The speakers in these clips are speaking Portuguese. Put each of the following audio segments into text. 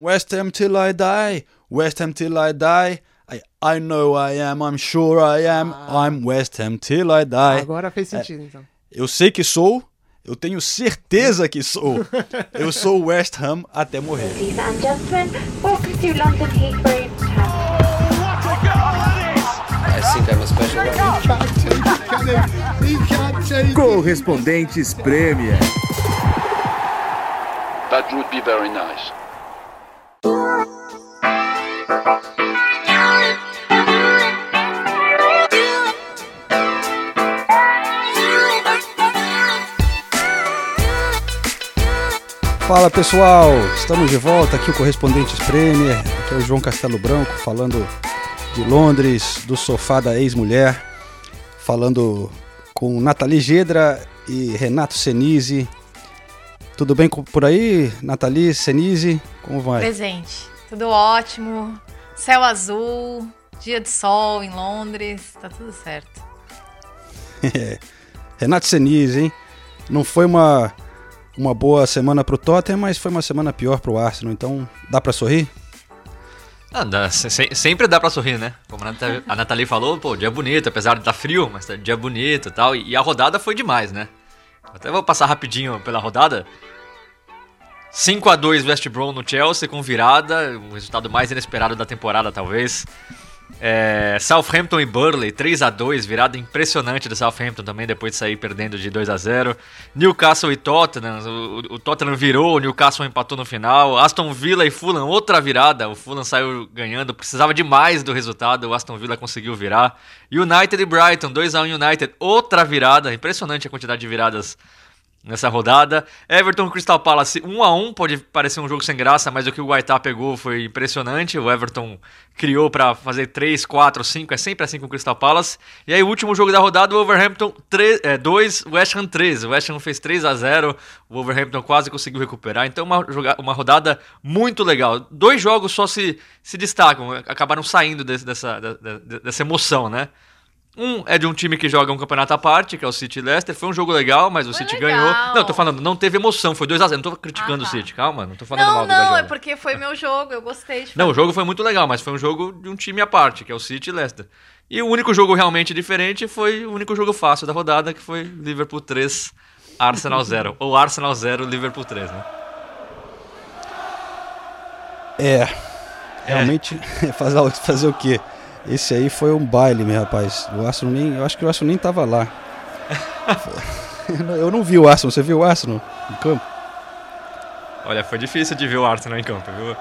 West Ham till I die, West Ham till I die. I, I know I am, I'm sure I am, Ah. I'm West Ham till I die. Agora fez sentido, então. Eu sei que sou, eu tenho certeza que sou. Eu sou West Ham até morrer. Ladies and gentlemen, welcome to London Heathrow. Correspondentes Premier. That would be very nice. Fala pessoal, estamos de volta aqui o Correspondentes Premier. Aqui é o João Castelo Branco falando de Londres, do sofá da ex-mulher, falando com Nathalie Gedra e Renato Senise. Tudo bem por aí, Nathalie, Senise? Como vai? Presente. Tudo ótimo. Céu azul, dia de sol em Londres, tá tudo certo. Renato Senise, hein? Não foi uma, uma boa semana pro Tottenham, mas foi uma semana pior pro Arsenal, então dá pra sorrir? Ah, dá- se- se- sempre dá pra sorrir, né? Como a Nathalie, a Nathalie falou, pô, dia bonito, apesar de estar frio, mas tá dia bonito e tal. E, e a rodada foi demais, né? Até vou passar rapidinho pela rodada. 5 a 2 West Brom no Chelsea com virada, o resultado mais inesperado da temporada, talvez. É, Southampton e Burley, 3 a 2 virada impressionante do Southampton também, depois de sair perdendo de 2 a 0 Newcastle e Tottenham, o, o Tottenham virou, o Newcastle empatou no final. Aston Villa e Fulham, outra virada, o Fulham saiu ganhando, precisava demais do resultado, o Aston Villa conseguiu virar. United e Brighton, 2 a 1 United, outra virada, impressionante a quantidade de viradas nessa rodada. Everton Crystal Palace 1 a 1 pode parecer um jogo sem graça, mas o que o Guaitá pegou foi impressionante. O Everton criou para fazer 3, 4, 5, é sempre assim com o Crystal Palace. E aí o último jogo da rodada, o Wolverhampton 3, é, 2, West Ham 3. O West Ham fez 3 a 0, o Wolverhampton quase conseguiu recuperar. Então uma, uma rodada muito legal. Dois jogos só se, se destacam, acabaram saindo desse- dessa, dessa emoção, né? Um é de um time que joga um campeonato à parte, que é o City e Leicester. Foi um jogo legal, mas o Foi City legal. ganhou. Não, tô falando, não teve emoção, foi 2x0. Não tô criticando Ah, o tá. City, calma, não tô falando Não, mal do não, Guardiola. é porque foi meu jogo, eu gostei de Não, o fazer. jogo foi muito legal, mas foi um jogo de um time à parte, que é o City e Leicester. E o único jogo realmente diferente foi o único jogo fácil da rodada, que foi Liverpool 3, Arsenal 0. Ou Arsenal 0, Liverpool 3, né? É, realmente, fazer, o- fazer o quê? Esse aí foi um baile, meu rapaz. O Arsenal nem, eu acho que o Arsenal nem tava lá. eu não vi o Arsenal, você viu o Arsenal em campo? Olha, foi difícil de ver o Arsenal em campo, viu?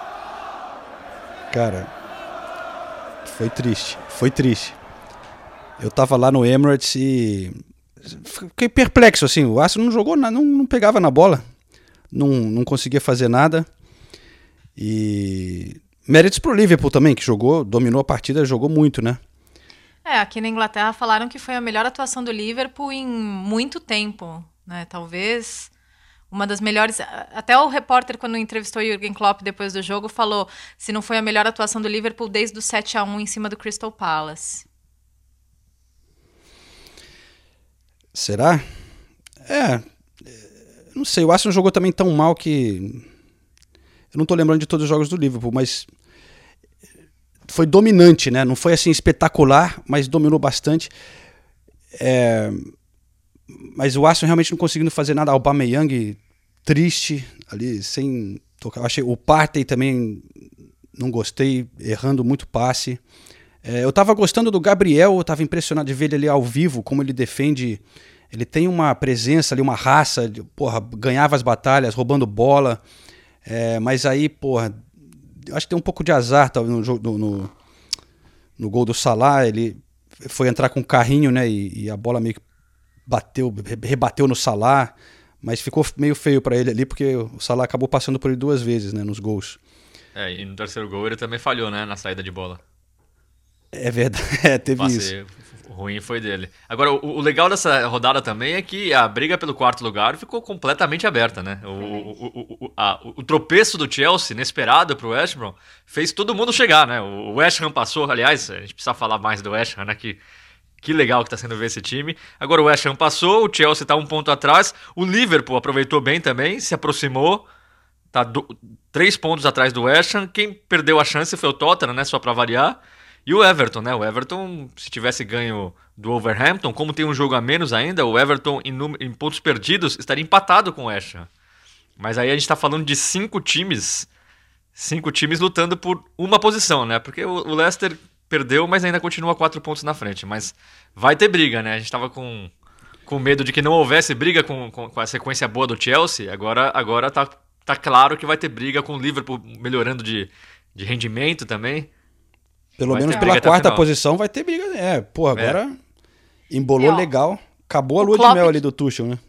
Cara, foi triste, foi triste. Eu tava lá no Emirates e fiquei perplexo, assim, o Arsenal não jogou nada, não, não pegava na bola, não, não conseguia fazer nada. E méritos pro Liverpool também, que jogou, dominou a partida, jogou muito, né? É, aqui na Inglaterra falaram que foi a melhor atuação do Liverpool em muito tempo, né? Talvez uma das melhores. Até o repórter, quando entrevistou o Jürgen Klopp depois do jogo, falou se não foi a melhor atuação do Liverpool desde o 7 a 1 em cima do Crystal Palace. Será? É, é, não sei, o Arsenal jogou também tão mal que eu não tô lembrando de todos os jogos do Liverpool, mas foi dominante, né? Não foi assim espetacular, mas dominou bastante. É, mas o Arsenal realmente não conseguindo fazer nada. Aubameyang triste ali, sem tocar. Eu achei o Partey também não gostei, errando muito passe. É, eu tava gostando do Gabriel, eu tava impressionado de ver ele ali ao vivo, como ele defende. Ele tem uma presença ali, uma raça, de, porra, ganhava as batalhas, roubando bola. É, mas aí, porra, acho que tem um pouco de azar tá, no, jogo- no, no, no gol do Salah. Ele foi entrar com o carrinho, né? E, e a bola meio que bateu, re- rebateu no Salah. Mas ficou meio feio pra ele ali, porque o Salah acabou passando por ele duas vezes, né? Nos gols. É, e no terceiro gol ele também falhou, né? Na saída de bola. É verdade, é, teve isso. Ruim foi dele. Agora, o, o legal dessa rodada também é que a briga pelo quarto lugar ficou completamente aberta, né? O, o, o, o, a- o tropeço do Chelsea, inesperado pro West Brom, fez todo mundo chegar, né? O West Ham passou, aliás, a gente precisa falar mais do West Ham, né? Que, que legal que tá sendo ver esse time. Agora o West Ham passou, o Chelsea tá um ponto atrás, o Liverpool aproveitou bem também, se aproximou, tá do, três pontos atrás do West Ham. Quem perdeu a chance foi o Tottenham, né? Só para variar. E o Everton, né? O Everton, se tivesse ganho do Overhampton, como tem um jogo a menos ainda, o Everton em, em pontos perdidos estaria empatado com o West. Mas aí a gente está falando de cinco times, cinco times lutando por uma posição, né? Porque o, o Leicester perdeu, mas ainda continua quatro pontos na frente. Mas vai ter briga, né? A gente estava com, com medo de que não houvesse briga com, com, com, a sequência boa do Chelsea. Agora, agora tá, tá claro que vai ter briga com o Liverpool melhorando de, de rendimento também. Pelo vai menos pela quarta posição vai ter briga. É, pô, agora é. embolou legal. Acabou a lua Klopp... de mel ali do Tuchel, né?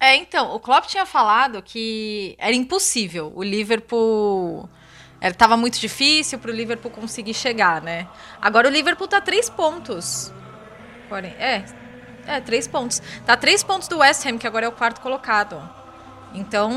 É, então, o Klopp tinha falado que era impossível o Liverpool. Estava muito difícil para o Liverpool conseguir chegar, né? Agora o Liverpool tá três pontos. É, é, três pontos. Tá três pontos do West Ham, que agora é o quarto colocado. Então,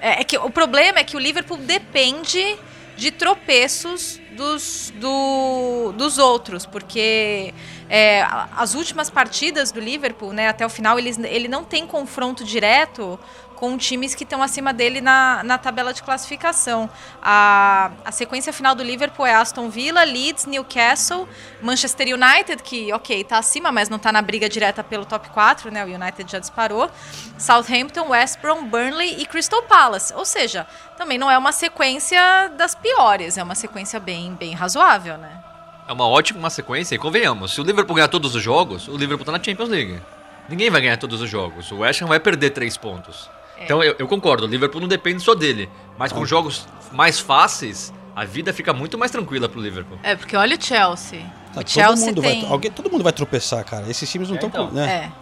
é, é que o problema é que o Liverpool depende de tropeços dos, do, dos outros, porque é, as últimas partidas do Liverpool, né, até o final, ele, ele não tem confronto direto com times que estão acima dele na, na tabela de classificação. A, a sequência final do Liverpool é Aston Villa, Leeds, Newcastle, Manchester United, que, ok, está acima, mas não está na briga direta pelo top 4, né? O United já disparou. Southampton, West Brom, Burnley e Crystal Palace. Ou seja, também não é uma sequência das piores, é uma sequência bem, bem razoável, né? É uma ótima sequência, e convenhamos, se o Liverpool ganhar todos os jogos, o Liverpool está na Champions League. Ninguém vai ganhar todos os jogos. O West Ham vai perder três pontos. É. Então eu, eu, concordo, o Liverpool não depende só dele. Mas com jogos mais fáceis, a vida fica muito mais tranquila pro Liverpool. É, porque olha o Chelsea. Tá, o Chelsea mundo tem... vai, alguém, todo mundo vai tropeçar, cara. Esses times não estão... É, então. né?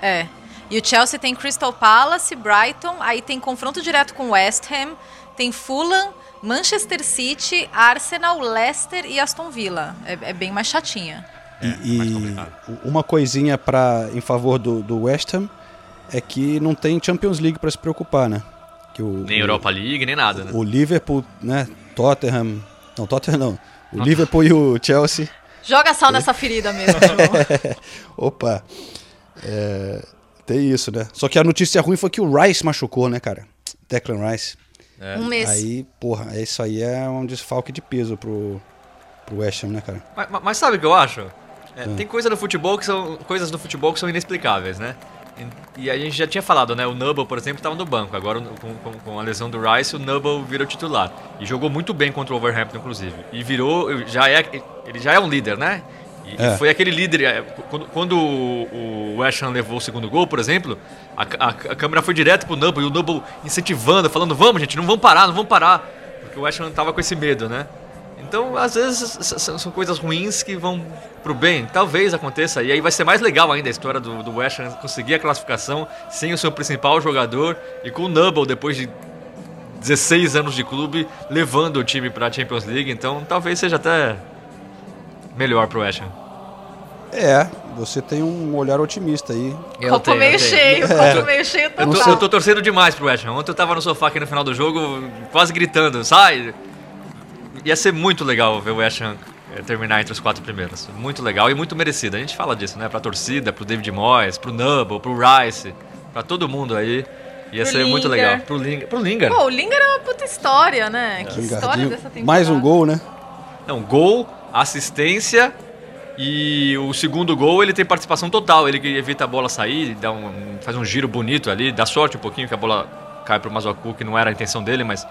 é, é. E o Chelsea tem Crystal Palace, Brighton, aí tem confronto direto com West Ham, tem Fulham, Manchester City, Arsenal, Leicester e Aston Villa. É, é bem mais chatinha. E, é, e uma coisinha para em favor do, do West Ham é que não tem Champions League para se preocupar, né? Que o, nem Europa League, nem nada, né? O Liverpool, né? Tottenham. Não, Tottenham não. O ah. Liverpool e o Chelsea. Joga sal é. nessa ferida mesmo, Opa. É, tem isso, né? Só que a notícia ruim foi que o Rice machucou, né, cara? Declan Rice. É. Um mês. Aí, porra, isso aí é um desfalque de peso pro, pro West Ham, né, cara? Mas, mas sabe o que eu acho? É, é. Tem coisa no futebol que são coisas no futebol que são inexplicáveis, né? E a gente já tinha falado, né? O Nubble, por exemplo, estava no banco. Agora, com, com, com, a lesão do Rice, o Nubble virou titular. E jogou muito bem contra o Overhampton, inclusive. E virou. Já é, ele já é um líder, né? E é. foi aquele líder. É, quando, quando o, West Ham levou o segundo gol, por exemplo, a, a, a câmera foi direto pro Nubble e o Nubble incentivando, falando: vamos, gente, não vamos parar, não vamos parar. Porque o West Ham tava com esse medo, né? Então, às vezes, são coisas ruins que vão pro bem. Talvez aconteça. E aí vai ser mais legal ainda a história do, do West Ham conseguir a classificação sem o seu principal jogador e com o Nubble, depois de 16 anos de clube, levando o time para a Champions League. Então, talvez seja até melhor pro West Ham. É, você tem um olhar otimista aí. Eu copo tenho, meio cheio, é. copo meio cheio total. Eu tô, eu tô torcendo demais pro West Ham. Ontem eu tava no sofá aqui no final do jogo, quase gritando, sai! Ia ser muito legal ver o West Ham eh, terminar entre os quatro primeiros. Muito legal e muito merecido. A gente fala disso, né? Pra torcida, pro David Moyes, pro Nubble, pro Rice, pra todo mundo aí. Ia pro ser Linger. muito legal. Pro Linger. Pro Linger. Pô, o Linger é uma puta história, né? É. Que história dessa temporada. Mais um gol, né? Não, gol, assistência e o segundo gol ele tem participação total. Ele evita a bola sair, dá um, faz um giro bonito ali, dá sorte um pouquinho que a bola cai pro Mazuaku, que não era a intenção dele, mas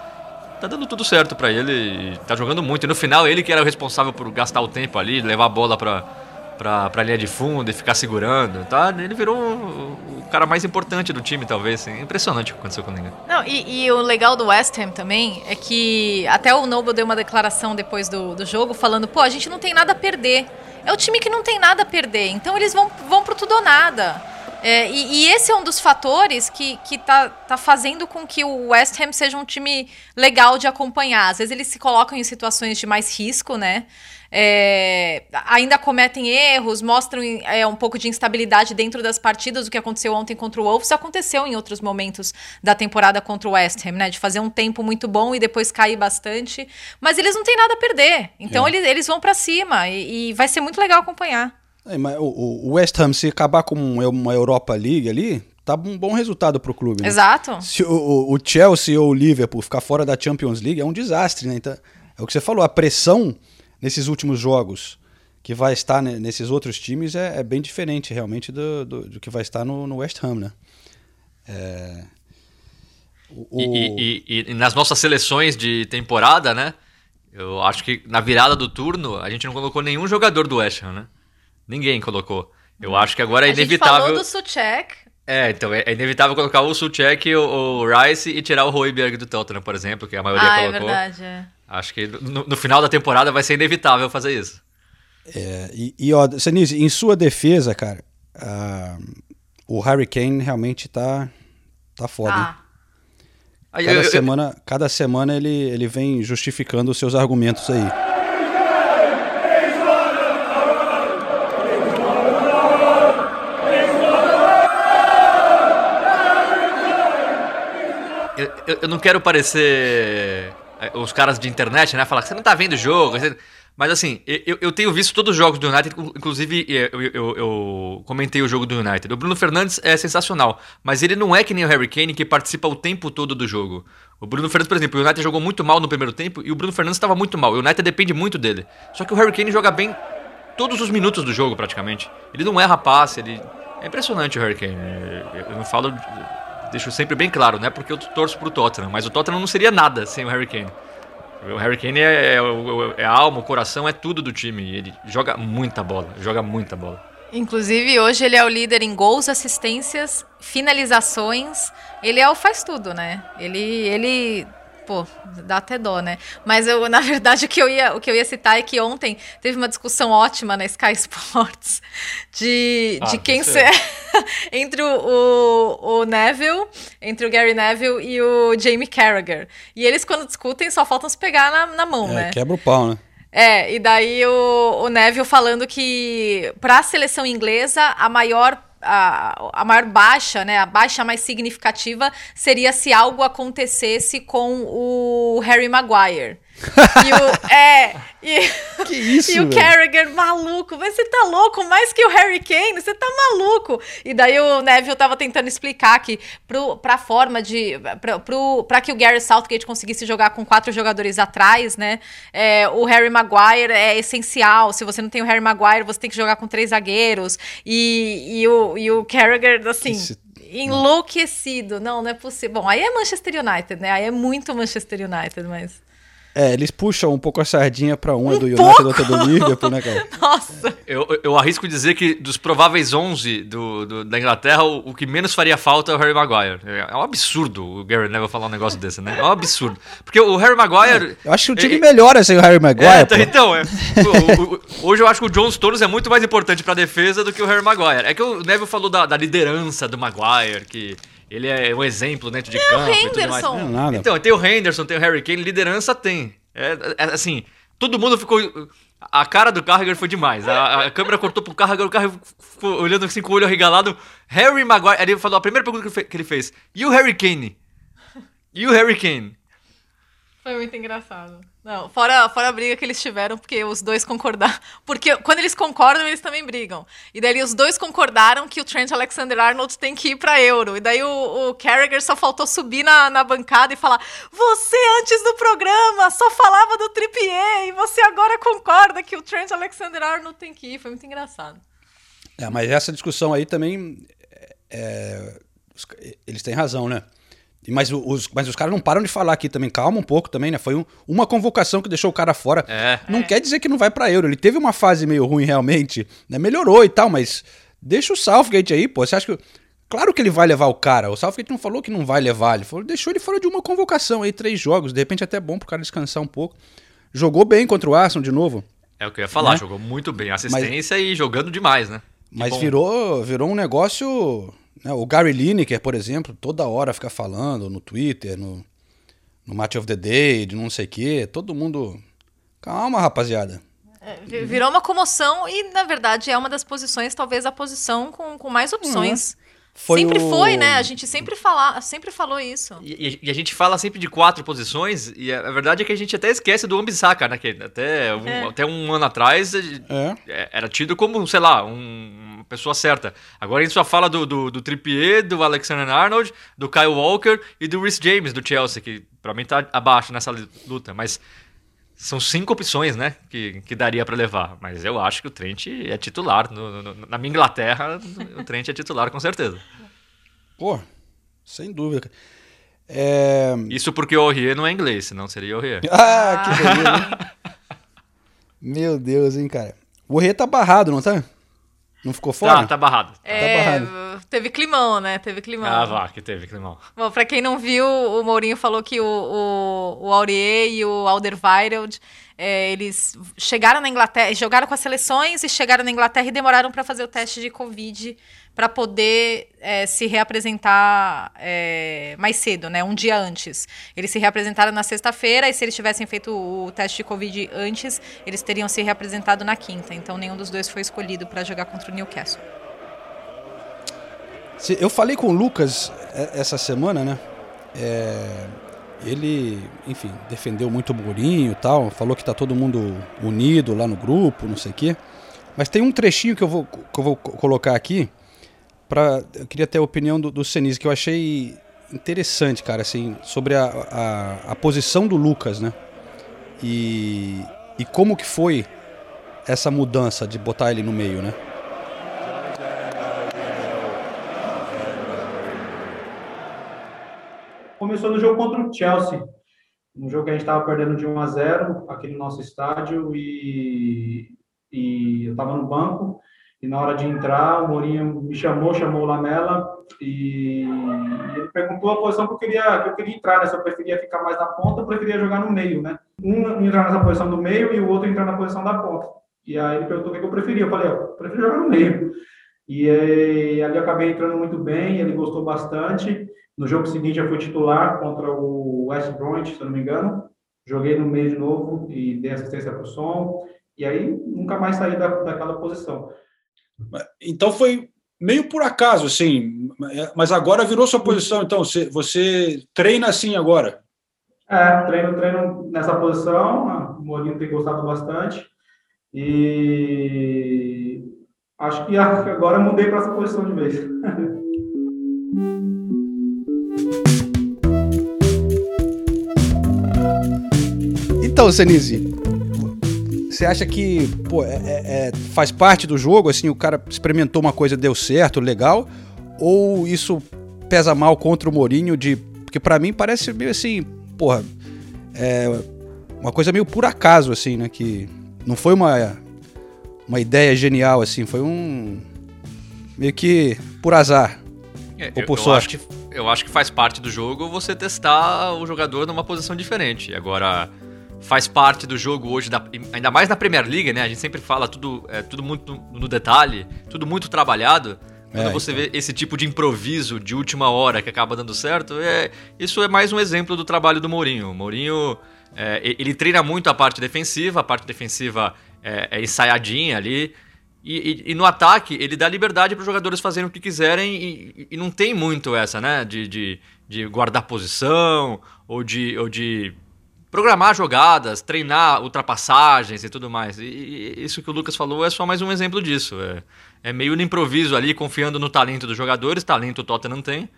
tá dando tudo certo para ele, tá jogando muito. E no final, ele que era o responsável por gastar o tempo ali, levar a bola pra, pra, pra linha de fundo e ficar segurando, tá? Ele virou o, o cara mais importante do time, talvez. Assim. Impressionante o que aconteceu com o. Não, e, e, o legal do West Ham também é que até o Noble deu uma declaração depois do, do jogo falando, pô, a gente não tem nada a perder. É o time que não tem nada a perder, então eles vão, vão pro tudo ou nada. É, e, e, esse é um dos fatores que, que tá, tá fazendo com que o West Ham seja um time legal de acompanhar. Às vezes eles se colocam em situações de mais risco, né? É, ainda cometem erros, mostram é, um pouco de instabilidade dentro das partidas. O que aconteceu ontem contra o Wolves aconteceu em outros momentos da temporada contra o West Ham, né? De fazer um tempo muito bom e depois cair bastante. Mas eles não têm nada a perder. Então é. eles, eles vão para cima e, e vai ser muito legal acompanhar. É, mas o, o, West Ham, se acabar com uma Europa League ali, tá um bom resultado pro clube. Né? Exato. Se o, o- Chelsea ou o Liverpool ficar fora da Champions League é um desastre, né? Então, é o que você falou, a pressão nesses últimos jogos que vai estar ne- nesses outros times é, é bem diferente realmente do, do, do que vai estar no, no West Ham, né? É, o- E, e- e- e nas nossas seleções de temporada, né? Eu acho que na virada do turno a gente não colocou nenhum jogador do West Ham, né? Ninguém colocou. Eu acho que agora é a gente inevitável. falou do Suchek. É, então é, é inevitável colocar o Suchek, o, o Rice e tirar o Royberg do Tottenham, por exemplo, que a maioria Ah, é colocou. verdade. é. Acho que no, no final da temporada vai ser inevitável fazer isso. É, e, e ó, Senise, em sua defesa, cara, ah, o Harry Kane realmente tá, tá foda. hein? Ah, Aí, Cada eu- eu- semana, cada semana ele, ele vem justificando os seus argumentos aí. Eu, eu- não quero parecer é, os caras de internet, né? Falar que você não tá vendo o jogo. você- Mas assim, eu, eu tenho visto todos os jogos do United, inclusive eu, eu- eu comentei o jogo do United. O Bruno Fernandes é sensacional, mas ele não é que nem o Harry Kane que participa o tempo todo do jogo. O Bruno Fernandes, por exemplo, o United jogou muito mal no primeiro tempo e o Bruno Fernandes estava muito mal. O United depende muito dele. Só que o Harry Kane joga bem todos os minutos do jogo, praticamente. Ele não erra passe, ele. É impressionante o Harry Kane. Eu não falo. Deixo sempre bem claro, né? Porque eu torço pro Tottenham, mas o Tottenham não seria nada sem o Harry Kane. O Harry Kane é, é, é a alma, o coração, é tudo do time. Ele joga muita bola, joga muita bola. Inclusive, hoje ele é o líder em gols, assistências, finalizações. Ele é o faz tudo, né? Ele, ele, pô, dá até dó, né? Mas eu, na verdade, o que eu ia, o que eu ia citar é que ontem teve uma discussão ótima na Sky Sports de, Ah, de quem ser entre o, o, o Neville, entre o Gary Neville e o Jamie Carragher. E eles, quando discutem, só faltam se pegar na, na mão, É, né? quebra o pau, né? É, e daí o, o Neville falando que para a seleção inglesa a maior a, a maior baixa, né, a baixa mais significativa seria se algo acontecesse com o Harry Maguire. E o, é, e, Que isso, e o velho? Carragher maluco, mas você tá louco, mais que o Harry Kane, você tá maluco. E daí o Neville tava tentando explicar que pro, pra forma de. Pra, pro, pra que o Gary Southgate conseguisse jogar com quatro jogadores atrás, né? é, o Harry Maguire é essencial. Se você não tem o Harry Maguire, você tem que jogar com três zagueiros. E, e, o, e o Carragher, assim. Esse- Enlouquecido. Não, não é possível. Bom, aí é Manchester United, né? Aí é muito Manchester United, mas. É, eles puxam um pouco a sardinha pra um, é do United, pouco! outro é do Liverpool, né, cara? Nossa! Eu, eu- arrisco dizer que dos prováveis 11 do, do- da Inglaterra, o, o que menos faria falta é o Harry Maguire. É, é um absurdo o Gary Neville falar um negócio desse, né? É um absurdo. Porque o Harry Maguire. Eu acho que o time É, melhora sem o Harry Maguire, É, pô. então, é. O- o- o- hoje eu acho que o John Stones é muito mais importante pra defesa do que o Harry Maguire. É que o Neville falou da, da liderança do Maguire, que ele é um exemplo dentro de campo e tudo mais. Henderson. Não, nada. Então, tem o Henderson, tem o Harry Kane, liderança tem. É, é, assim, todo mundo ficou. A cara do Carragher foi demais. A, a câmera cortou pro Carragher, o Carragher ficou olhando assim com o olho arregalado. Harry Maguire. Ele falou a primeira pergunta que ele fe- que ele fez: E o Harry Kane? E o Harry Kane? Foi muito engraçado. Não, fora, fora a briga que eles tiveram, porque os dois concordaram. Porque quando eles concordam, eles também brigam. E daí os dois concordaram que o Trent Alexander-Arnold tem que ir pra Euro. E daí o, o Carragher só faltou subir na, na bancada e falar: Você antes do programa só falava do Trippier e você agora concorda que o Trent Alexander-Arnold tem que ir. Foi muito engraçado. É, mas essa discussão aí também. é, os- eles têm razão, né? Mas os, mas os caras não param de falar aqui também. Calma um pouco também, né? Foi um- uma convocação que deixou o cara fora. É. Não quer dizer que não vai pra Euro. Ele teve uma fase meio ruim realmente, né? Melhorou e tal, mas deixa o Southgate aí, pô. Você acha que. Claro que ele vai levar o cara. O Southgate não falou que não vai levar. Ele falou, deixou ele fora de uma convocação aí, três jogos. De repente até bom pro cara descansar um pouco. Jogou bem contra o Arsenal de novo. É o que eu ia falar, Né? jogou muito bem. Assistência e jogando demais, né? Que Mas bom. virou, virou um negócio. Né, o Gary Lineker, por exemplo, toda hora fica falando no Twitter, no, no Match of the Day, de não sei o quê. Todo mundo. Calma, rapaziada. É, vi- virou uma comoção e, na verdade, é uma das posições, talvez a posição com, com mais opções. Foi sempre o- foi, né? A gente sempre, fala, sempre falou isso. E, e- e a gente fala sempre de quatro posições, e a, a verdade é que a gente até esquece do Ambisaka, né? Que até um, É. até um ano atrás É. é, era tido como, sei lá, um, pessoa certa. Agora a gente só fala do, do, do Trippier, do Alexander Arnold, do Kyle Walker e do Rhys James, do Chelsea, que pra mim tá abaixo nessa luta. Mas são cinco opções, né, que, que daria para levar. Mas eu acho que o Trent é titular. No, no, na minha Inglaterra, o Trent é titular com certeza. Pô, sem dúvida. É... Isso porque o Aurier não é inglês, senão seria Aurier. Ah, que beleza. Meu Deus, hein, cara. O Aurier tá barrado, não tá? Não ficou fora? Tá, tá barrado. É, barrado. teve climão, né? Teve climão. Ah, vá, que teve, climão. Bom, pra quem não viu, o Mourinho falou que o, o, o Aurier e o Alderweireld, é, eles chegaram na Inglaterra, jogaram com as seleções e chegaram na Inglaterra e demoraram para fazer o teste de Covid para poder é, se reapresentar é, mais cedo, né? Um dia antes. Eles se reapresentaram na sexta-feira e se eles tivessem feito o teste de Covid antes, eles teriam se reapresentado na quinta. Então nenhum dos dois foi escolhido para jogar contra o Newcastle. Eu falei com o Lucas é, essa semana, né? É, ele, enfim, defendeu muito o Mourinho e tal, falou que tá todo mundo unido lá no grupo, não sei o quê. Mas tem um trechinho que eu vou, que eu vou co- colocar aqui, pra, eu queria ter a opinião do, do Senise, que eu achei interessante, cara, assim, sobre a, a, a posição do Lucas, né? E, e como que foi essa mudança de botar ele no meio, né? começou no jogo contra o Chelsea, um jogo que a gente estava perdendo de 1 a 0 aqui no nosso estádio e, e eu estava no banco e na hora de entrar o Mourinho me chamou, chamou o Lamela e ele perguntou a posição que eu queria que eu queria entrar, né? Se eu preferia ficar mais na ponta, eu preferia jogar no meio, né? Um entrar nessa posição do meio e o outro entrar na posição da ponta. E aí ele perguntou o que eu preferia, eu falei, eu prefiro jogar no meio. E eh, ali eu acabei entrando muito bem, ele gostou bastante. No jogo seguinte, eu fui titular contra o West Bromwich, se eu não me engano. Joguei no meio de novo e dei assistência para o som. E aí, nunca mais saí da, daquela posição. Então foi meio por acaso, assim, mas agora virou sua posição. Então você, você treina assim agora. É, treino, treino nessa posição. O Mourinho tem gostado bastante. E acho que agora eu mudei para essa posição de vez. Então, Senise, você acha que pô, é- é- é- faz parte do jogo, assim, o cara experimentou uma coisa, deu certo, legal, ou isso pesa mal contra o Mourinho de... Porque pra mim parece meio assim, porra, é uma coisa meio por acaso, assim, né, que não foi uma, uma ideia genial, assim, foi um... meio que por azar. É, Ou eu, por eu sorte. acho que, eu acho que faz parte do jogo você testar o jogador numa posição diferente. Agora, faz parte do jogo hoje, da- ainda mais na Premier League, né? A gente sempre fala tudo, é, tudo muito no, detalhe, tudo muito trabalhado. Quando É, você vê esse tipo de improviso de última hora que acaba dando certo, é, isso é mais um exemplo do trabalho do Mourinho. O Mourinho, é, ele treina muito a parte defensiva, a parte defensiva é, é ensaiadinha ali. E, e- e no ataque, ele dá liberdade para os jogadores fazerem o que quiserem e, e não tem muito essa, né? De, de, de guardar posição ou de, ou de programar jogadas, treinar ultrapassagens e tudo mais. E, e isso que o Lucas falou é só mais um exemplo disso. É, é meio no improviso ali, confiando no talento dos jogadores. Talento o Tottenham tem.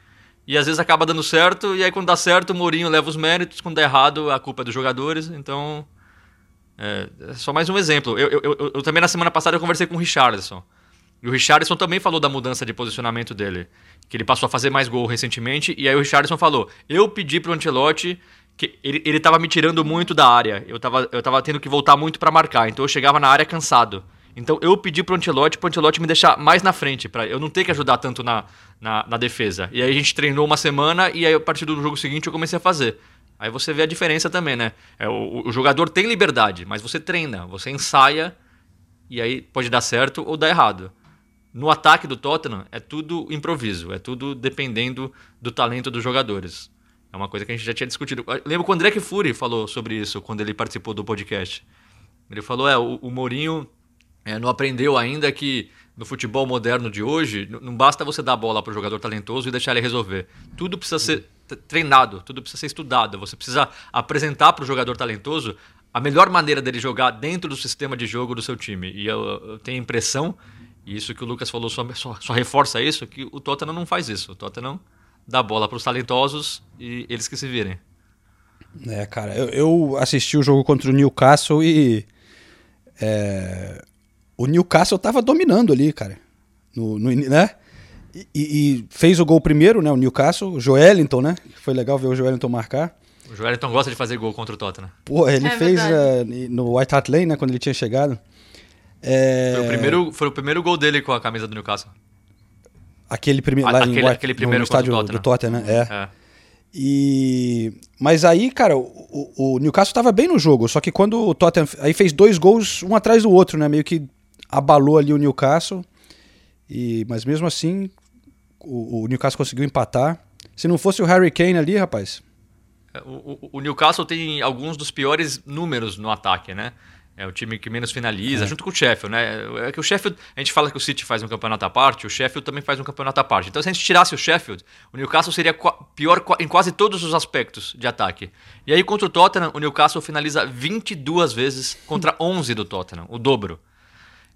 E às vezes acaba dando certo, e aí quando dá certo, o Mourinho leva os méritos, quando dá errado, a culpa é dos jogadores. Então, é, é só mais um exemplo. Eu, eu, eu- eu também na semana passada eu conversei com o Richarlison. E o Richarlison também falou da mudança de posicionamento dele. Que ele passou a fazer mais gol recentemente. E aí o Richarlison falou: Eu pedi pro Ancelotti que ele, ele tava me tirando muito da área. Eu tava, eu tava tendo que voltar muito para marcar. Então eu chegava na área cansado. Então eu pedi pro Ancelotti, pro Ancelotti me deixar mais na frente, para eu não ter que ajudar tanto na, na, na defesa. E aí a gente treinou uma semana e aí a partir do jogo seguinte eu comecei a fazer. Aí você vê a diferença também, né? É, o, o jogador tem liberdade, mas você treina, você ensaia e aí pode dar certo ou dar errado. No ataque do Tottenham é tudo improviso, é tudo dependendo do talento dos jogadores. É uma coisa que a gente já tinha discutido. Eu lembro que o André Fury falou sobre isso quando ele participou do podcast. Ele falou: é, o, o Mourinho é, não aprendeu ainda que no futebol moderno de hoje não basta você dar a bola para o jogador talentoso e deixar ele resolver. Tudo precisa ser treinado, tudo precisa ser estudado. Você precisa apresentar para o jogador talentoso a melhor maneira dele jogar dentro do sistema de jogo do seu time. E eu, eu tenho a impressão E isso que o Lucas falou só, só, só reforça isso, que o Tottenham não faz isso. O Tottenham dá bola para os talentosos e eles que se virem. É, cara, eu, eu assisti o jogo contra o Newcastle e. é, o Newcastle tava dominando ali, cara. No, no né? E, e fez o gol primeiro, né? O Newcastle, o Joelinton, né? Foi legal ver o Joelinton marcar. O Joelton gosta de fazer gol contra o Tottenham. Pô, ele É fez eh, no White Hart Lane, né? Quando ele tinha chegado. É, Foi, o primeiro, foi o primeiro gol dele com a camisa do Newcastle. Aquele, prime A- lá aquele- White- aquele primeiro no estádio contra o do Tottenham, né? É. É. E mas aí, cara, o, o- Newcastle tava bem no jogo, só que quando o Tottenham aí fez dois gols um atrás do outro, né? Meio que abalou ali o Newcastle. E mas mesmo assim, o, o Newcastle conseguiu empatar. Se não fosse o Harry Kane ali, rapaz. O, o- o Newcastle tem alguns dos piores números no ataque, né? É o time que menos finaliza, junto com o Sheffield, né? É que o Sheffield, a gente fala que o City faz um campeonato à parte, o Sheffield também faz um campeonato à parte. Então, se a gente tirasse o Sheffield, o Newcastle seria pior em quase todos os aspectos de ataque. E aí, contra o Tottenham, o Newcastle finaliza 22 vezes contra 11 do Tottenham, o dobro.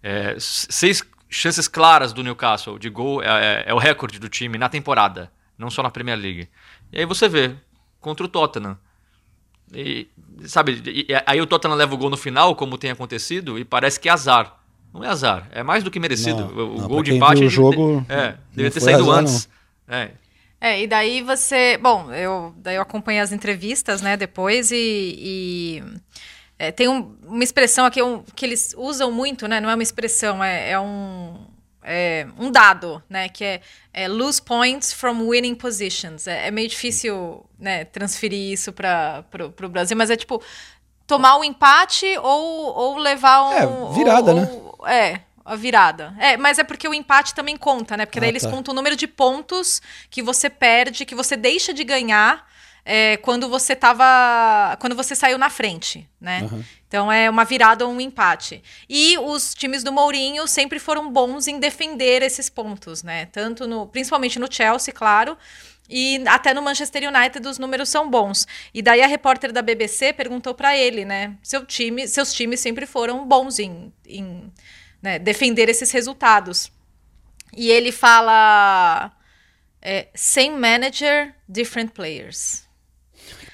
É, seis chances claras do Newcastle de gol é, é- é o recorde do time na temporada, não só na Premier League. E aí você vê, contra o Tottenham. E, sabe, e- e aí o Tottenham leva o gol no final, como tem acontecido, e parece que é azar. Não é azar, é mais do que merecido. Não, o não, gol de empate o de- jogo, é, devia ter saído azar, antes. É, É, e daí você. Bom, eu, daí eu acompanhei as entrevistas, né, depois, e. e, é, tem um- uma expressão aqui um- que eles usam muito, né? Não é uma expressão, é, é um. É um dado, né? Que é, é lose points from winning positions. É, é meio difícil né, transferir isso para o Brasil, mas é tipo tomar o empate ou, ou levar um. É, virada, ou- né? ou- É, a virada. É, mas é porque o empate também conta, né? Porque daí Ah, eles tá. contam o número de pontos que você perde, que você deixa de ganhar é, quando você tava. Quando você saiu na frente, né? Aham. Então é uma virada ou um empate. E os times do Mourinho sempre foram bons em defender esses pontos, né? Tanto no. Principalmente no Chelsea, claro. E até no Manchester United os números são bons. E daí a repórter da BBC perguntou para ele, né? Seu time, seus times sempre foram bons em, em né, defender esses resultados. E ele fala é, same manager, different players.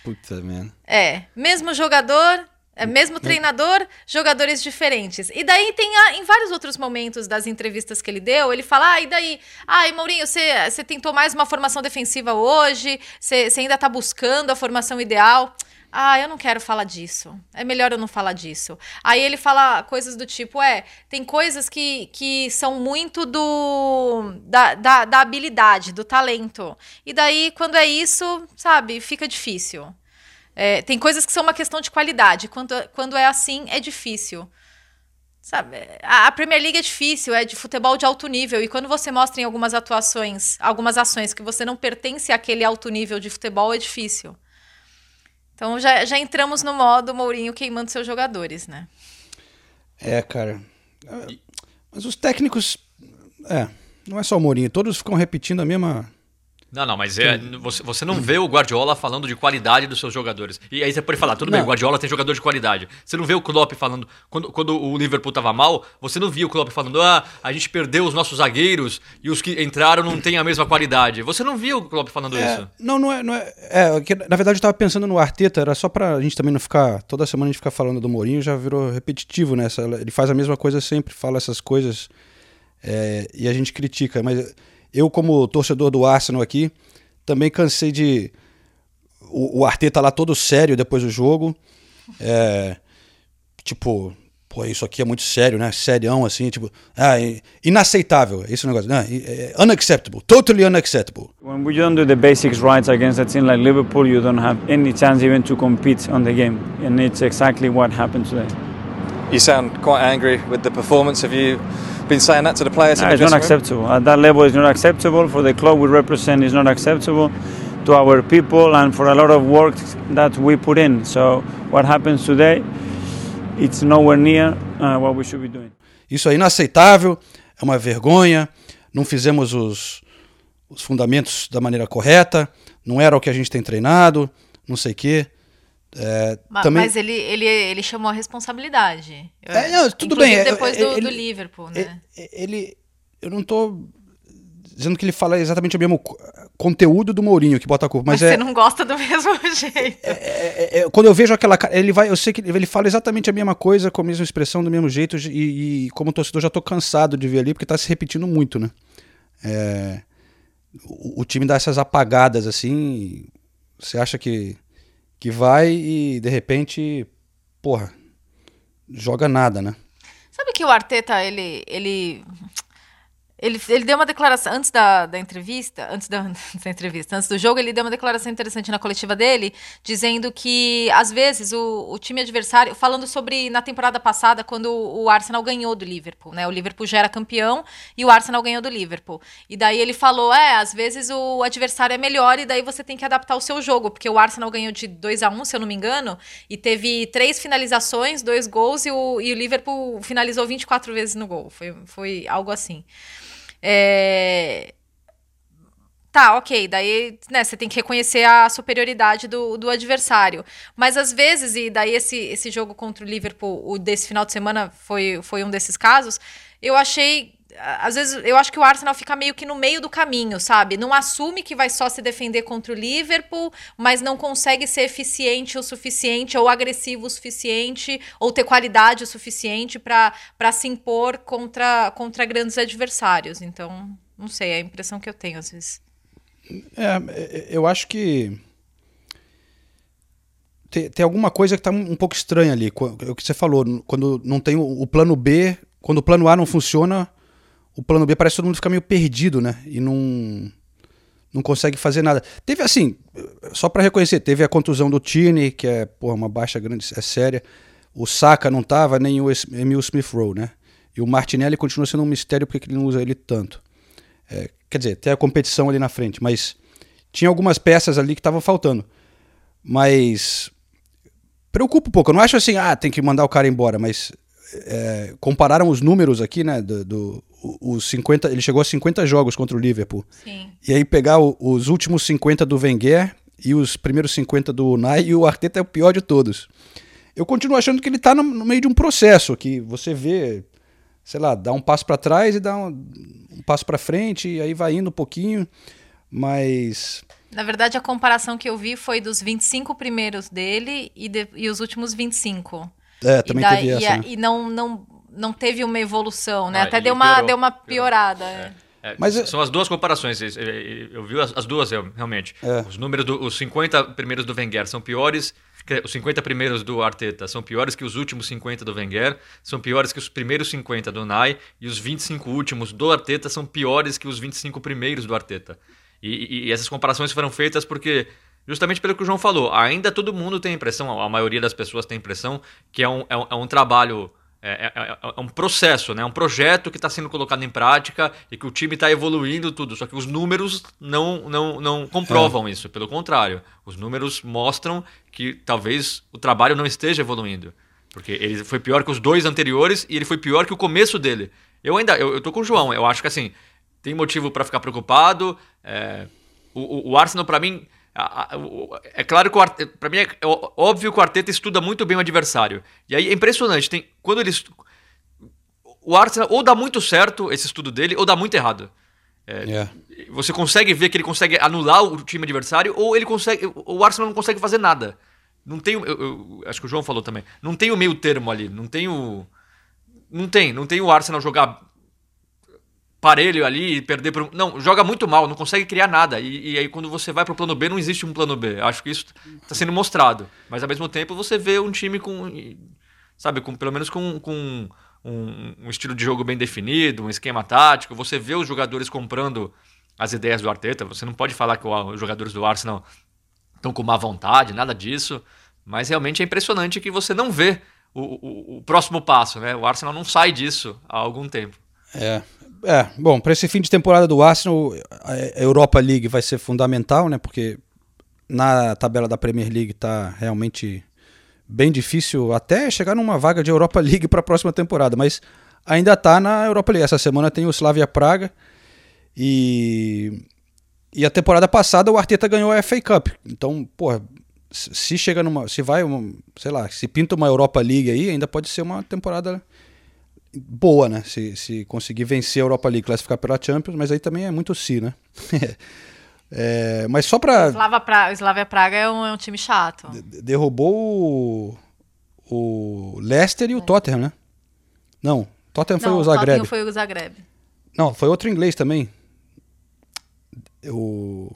Puta, man. É, mesmo jogador, é mesmo treinador, jogadores diferentes. E daí tem a- em vários outros momentos das entrevistas que ele deu, ele fala: "Ah, e daí? Ai, Mourinho, você você tentou mais uma formação defensiva hoje? Você você ainda tá buscando a formação ideal?" Ah, eu não quero falar disso. É melhor eu não falar disso. Aí ele fala coisas do tipo, é, tem coisas que, que são muito do da, da, da habilidade, do talento. E daí, quando é isso, sabe, fica difícil. É, tem coisas que são uma questão de qualidade. Quando, quando é assim, é difícil. Sabe, a Premier League é difícil, é de futebol de alto nível. E quando você mostra em algumas atuações, algumas ações que você não pertence àquele alto nível de futebol, é difícil. Então já, já entramos no modo Mourinho queimando seus jogadores, né? É, cara. É, Mas os técnicos. É, não é só o Mourinho, todos ficam repetindo a mesma. Não, não, mas é, você, você não vê o Guardiola falando de qualidade dos seus jogadores. E aí você pode falar, tudo bem, Não. o Guardiola tem jogador de qualidade. Você não vê o Klopp falando, quando, quando o Liverpool tava mal, você não via o Klopp falando, ah, a gente perdeu os nossos zagueiros e os que entraram não têm a mesma qualidade. Você não via o Klopp falando É, isso. não, não é. Não é, é que, na verdade, eu tava pensando no Arteta, era só pra gente também não ficar. Toda semana a gente ficar falando do Mourinho, já virou repetitivo, né? Ele faz a mesma coisa sempre, fala essas coisas é, e a gente critica. Mas eu, como torcedor do Arsenal aqui, também cansei de. O, o Arteta lá todo sério depois do jogo. É, tipo, pô, isso aqui é muito sério, né? Serião, assim, tipo, ah, inaceitável, esse negócio, né? É, unacceptable, totally unacceptable. When we don't do the basics right against a team like Liverpool, you don't have any chance even to compete on the game. And it's exactly what happened today. You sound quite angry with the performance. Have you been saying that to the players? No, it's not acceptable. At that level, it's not acceptable. For the club we represent, it's not acceptable. To our people and for a lot of work that we put in. So what happens today, it's nowhere near uh, what we should be doing. Isso é inaceitável, é uma vergonha, não fizemos os, os fundamentos da maneira correta, não era o que a gente tem treinado, não sei o quê. É, Ma- também, Mas ele, ele, ele chamou a responsabilidade. É, não, tudo Inclusive bem, é, depois é, do, ele- do Liverpool, né? é- ele, eu não tô dizendo que ele fala exatamente o mesmo co- conteúdo do Mourinho que bota a culpa, Mas, mas, é, você não gosta do mesmo jeito. é- é- quando eu vejo aquela cara, ele vai, eu sei que ele fala exatamente a mesma coisa, com a mesma expressão, do mesmo jeito, e, e como torcedor já tô cansado de ver ali, porque tá se repetindo muito, né? O, o time dá essas apagadas assim, você acha que, que vai e de repente, porra, joga nada, né? Sabe que o Arteta, ele. ele... Ele, ele deu uma declaração antes da, da entrevista, antes da, da entrevista, antes do jogo, ele deu uma declaração interessante na coletiva dele, dizendo que às vezes o, o time adversário, falando sobre na temporada passada, quando o Arsenal ganhou do Liverpool, né? O Liverpool já era campeão e o Arsenal ganhou do Liverpool. E daí ele falou: é, às vezes o adversário é melhor e daí você tem que adaptar o seu jogo, porque o Arsenal ganhou de 2 a 1 se eu não me engano, e teve três finalizações, dois gols, e o, e o Liverpool finalizou 24 vezes no gol. Foi, foi algo assim. É... Tá, ok. Daí, né, você tem que reconhecer a superioridade do, do adversário. Mas às vezes, e daí esse, esse jogo contra o Liverpool, o desse final de semana, foi, foi um desses casos, eu achei. Às vezes, eu acho que o Arsenal fica meio que no meio do caminho, sabe? Não assume que vai só se defender contra o Liverpool, mas não consegue ser eficiente o suficiente, ou agressivo o suficiente, ou ter qualidade o suficiente para se impor contra, contra grandes adversários. Então, não sei, é a impressão que eu tenho às vezes. É, eu acho que tem, tem alguma coisa que tá um pouco estranha ali. É o que você falou, quando não tem o plano B, quando o plano A não funciona, o plano B parece que todo mundo fica meio perdido, né? E não não consegue fazer nada. Teve assim, só para reconhecer, teve a contusão do Tierney, que é porra, uma baixa grande, é séria. O Saka não tava, nem o Emil Smith Rowe, né? E o Martinelli continua sendo um mistério porque que ele não usa ele tanto. É, quer dizer, tem a competição ali na frente, mas tinha algumas peças ali que estavam faltando. Mas preocupa um pouco. Eu não acho assim, ah, tem que mandar o cara embora, mas é, compararam os números aqui, né? Do, do- os 50, ele chegou a 50 jogos contra o Liverpool. Sim. E aí pegar o- os últimos 50 do Wenger e os primeiros 50 do Unai e o Arteta é o pior de todos. Eu continuo achando que ele tá no, no meio de um processo que você vê, sei lá, dá um passo para trás e dá um, um passo para frente e aí vai indo um pouquinho, mas Na verdade, a comparação que eu vi foi dos 25 primeiros dele e, de- e os últimos 25. É, também e, daí- teve e essa. né? e não, não, não teve uma evolução, né? Ah, Até deu uma, piorou, deu uma piorada. é. É, Mas é- são as duas comparações. Eu, eu- eu vi as, as duas, eu, realmente. É. Os números do, os 50 primeiros do Wenger são piores. Os 50 primeiros do Arteta são piores que os últimos 50 do Wenger, são piores que os primeiros 50 do Nai, e os 25 últimos do Arteta são piores que os 25 primeiros do Arteta. E, e- e essas comparações foram feitas porque, justamente pelo que o João falou, ainda todo mundo tem a impressão, a maioria das pessoas tem a impressão, que é um, é um, é um trabalho é, é- é- é um processo, né? um projeto que está sendo colocado em prática e que o time está evoluindo tudo. Só que os números não, não, não comprovam isso. Pelo contrário, os números mostram que talvez o trabalho não esteja evoluindo. Porque ele foi pior que os dois anteriores e ele foi pior que o começo dele. Eu ainda, eu, eu tô com o João. Eu acho que assim, tem motivo para ficar preocupado. é, o, o- Arsenal, para mim, é claro que para mim é ó- óbvio que o Arteta estuda muito bem o adversário. E aí é impressionante, tem quando ele o Arsenal ou dá muito certo esse estudo dele ou dá muito errado. É. Você consegue ver que ele consegue anular o time adversário ou ele consegue o Arsenal não consegue fazer nada. Não tem, eu, eu- acho que o João falou também. Não tem o meio termo ali, não tem o não tem, não tem o Arsenal jogar parelho ali e perder um- Não, joga muito mal, não consegue criar nada. E, e aí quando você vai pro plano B, não existe um plano B. Acho que isso tá sendo mostrado. Mas ao mesmo tempo você vê um time com. Sabe, com, pelo menos com, com um, um estilo de jogo bem definido, um esquema tático. Você vê os jogadores comprando as ideias do Arteta. Você não pode falar que o- os jogadores do Arsenal estão com má vontade, nada disso. Mas realmente é impressionante que você não vê o, o- o próximo passo, né? O Arsenal não sai disso há algum tempo. É, é bom, para esse fim de temporada do Arsenal, a Europa League vai ser fundamental, né? Porque na tabela da Premier League tá realmente bem difícil até chegar numa vaga de Europa League para a próxima temporada, mas ainda tá na Europa League. Essa semana tem o Slavia Praga e e a temporada passada o Arteta ganhou a FA Cup. Então, se se chega numa, se vai, uma, sei lá, se pinta uma Europa League aí, ainda pode ser uma temporada boa, né? Se, se conseguir vencer a Europa League, classificar pela Champions, mas aí também é muito si, né? É, mas só pra. Slava pra... Slavia Praga é um, é um time chato. Derrubou o, o Leicester e o Tottenham, né? Não, Tottenham foi Não, o o Zagreb. Tottenham foi o Zagreb. Não, foi outro inglês também. O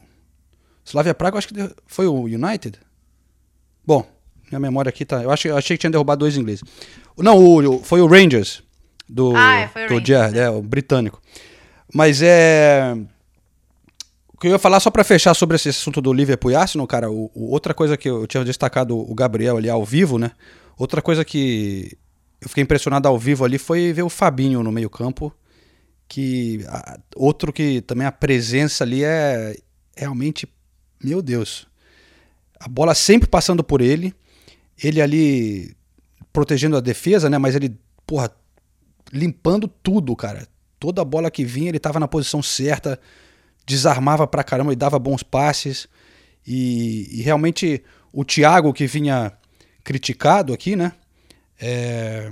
Slavia Praga, eu acho que de- foi o United. Bom, minha memória aqui tá. Eu, acho, eu achei que tinha derrubado dois ingleses. Não, o, o- foi o Rangers do, Ah, é, do Rangers, Gerrard, é, o britânico. Mas é. O que eu ia falar só pra fechar sobre esse assunto do Liverpool e Arsenal, cara, o, o- outra coisa que eu tinha destacado o Gabriel ali ao vivo, né? Outra coisa que eu fiquei impressionado ao vivo ali foi ver o Fabinho no meio-campo que a- outro que também a presença ali é realmente, meu Deus. A bola sempre passando por ele, ele ali protegendo a defesa, né, mas ele, porra, limpando tudo, cara. Toda bola que vinha, ele tava na posição certa, desarmava pra caramba e dava bons passes. E, e realmente o Thiago que vinha criticado aqui, né? É,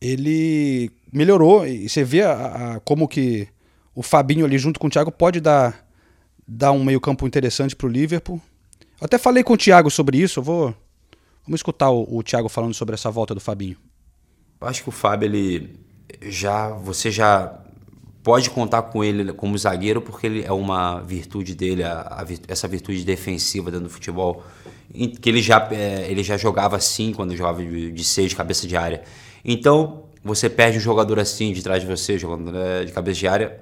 ele melhorou e você vê a, a- como que o Fabinho ali junto com o Thiago pode dar, dar um meio campo interessante pro Liverpool. Eu até falei com o Thiago sobre isso, eu vou vamos escutar o, o Thiago falando sobre essa volta do Fabinho. Eu acho que o Fábio, ele já. Você já pode contar com ele como zagueiro, porque ele é uma virtude dele, a, a essa virtude defensiva dentro do futebol. Que ele já, é, ele já jogava assim quando jogava de, de seis, de cabeça de área. Então, você perde um jogador assim de trás de você, jogando né, de cabeça de área.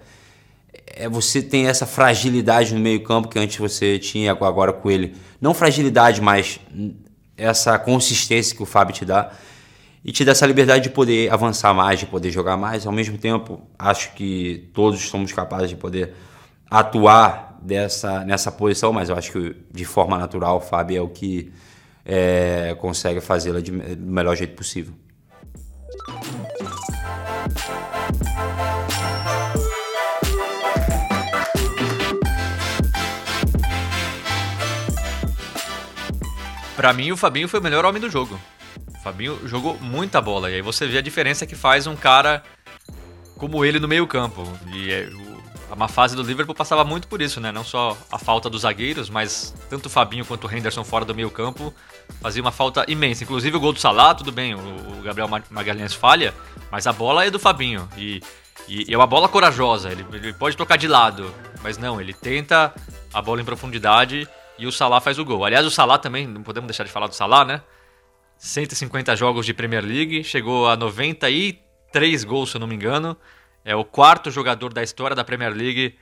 É, você tem essa fragilidade no meio-campo que antes você tinha agora com ele. Não fragilidade, mas essa consistência que o Fábio te dá e te dá essa liberdade de poder avançar mais, de poder jogar mais. Ao mesmo tempo, acho que todos somos capazes de poder atuar dessa, nessa posição, mas eu acho que de forma natural o Fábio é o que é, consegue fazê-la do melhor jeito possível. Pra mim, o Fabinho foi o melhor homem do jogo. Fabinho jogou muita bola. E aí você vê a diferença que faz um cara como ele no meio-campo. E é, o- a má fase do Liverpool passava muito por isso, né? Não só a falta dos zagueiros, mas tanto o Fabinho quanto o Henderson fora do meio-campo fazia uma falta imensa. Inclusive o gol do Salah, tudo bem, o, Gabriel Ma- Magalhães falha, mas a bola é do Fabinho. E, e é uma bola corajosa. Ele, ele pode tocar de lado, mas não, ele tenta a bola em profundidade e o Salah faz o gol. Aliás, o Salah também, não podemos deixar de falar do Salah, né? 150 jogos de Premier League, chegou a 93 gols, se eu não me engano. É o quarto jogador da história da Premier League,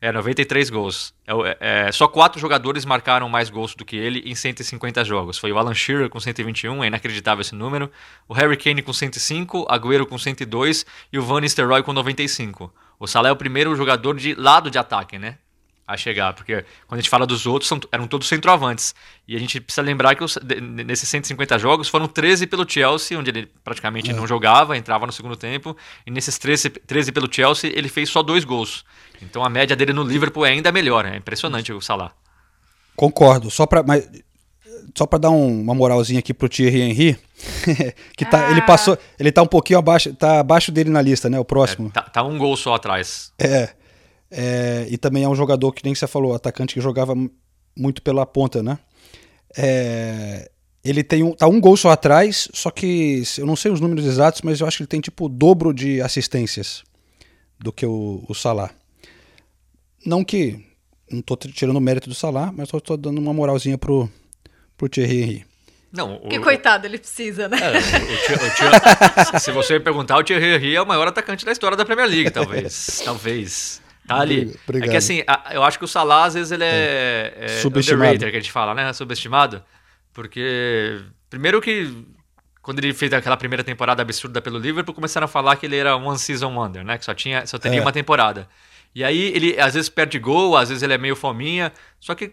é 93 gols. É, é- é, só quatro jogadores marcaram mais gols do que ele em 150 jogos. Foi o Alan Shearer com 121, é inacreditável esse número. O Harry Kane com 105, Agüero com 102 e o Van Nistelrooy com 95. O Salah é o primeiro jogador de lado de ataque, né? A chegar, porque quando a gente fala dos outros, são, eram todos centroavantes. E a gente precisa lembrar que os- de- nesses 150 jogos foram 13 pelo Chelsea, onde ele praticamente não jogava, entrava no segundo tempo, e nesses 13, 13 pelo Chelsea, ele fez só dois gols. Então a média dele no Liverpool é ainda melhor, é impressionante o Salah. Concordo, só pra, mas, só pra dar um- uma moralzinha aqui pro Thierry Henry, que tá, ele passou, ele tá um pouquinho abaixo, tá abaixo dele na lista, né, o próximo. Tá, tá um gol só atrás. É, é, e também é um jogador que nem você falou, atacante que jogava muito pela ponta, né? É, ele tem um, tá um gol só atrás, só que eu não sei os números exatos, mas eu acho que ele tem tipo o dobro de assistências do que o, o Salah. Não que não tô tirando o mérito do Salah, mas tô, tô dando uma moralzinha pro pro Thierry Henry. Não, o, Que coitado, ele precisa, né? É, o o se você me perguntar, o Thierry Henry é o maior atacante da história da Premier League, talvez. talvez. Tá ali. Obrigado. É que assim, eu acho que o Salah, às vezes, ele é, é Subestimado. underrated, que a gente fala, né? Subestimado. Porque, primeiro que, quando ele fez aquela primeira temporada absurda pelo Liverpool, começaram a falar que ele era one season wonder, né? Que só, tinha, só teria É. uma temporada. E aí, ele às vezes perde gol, às vezes ele é meio fominha. Só que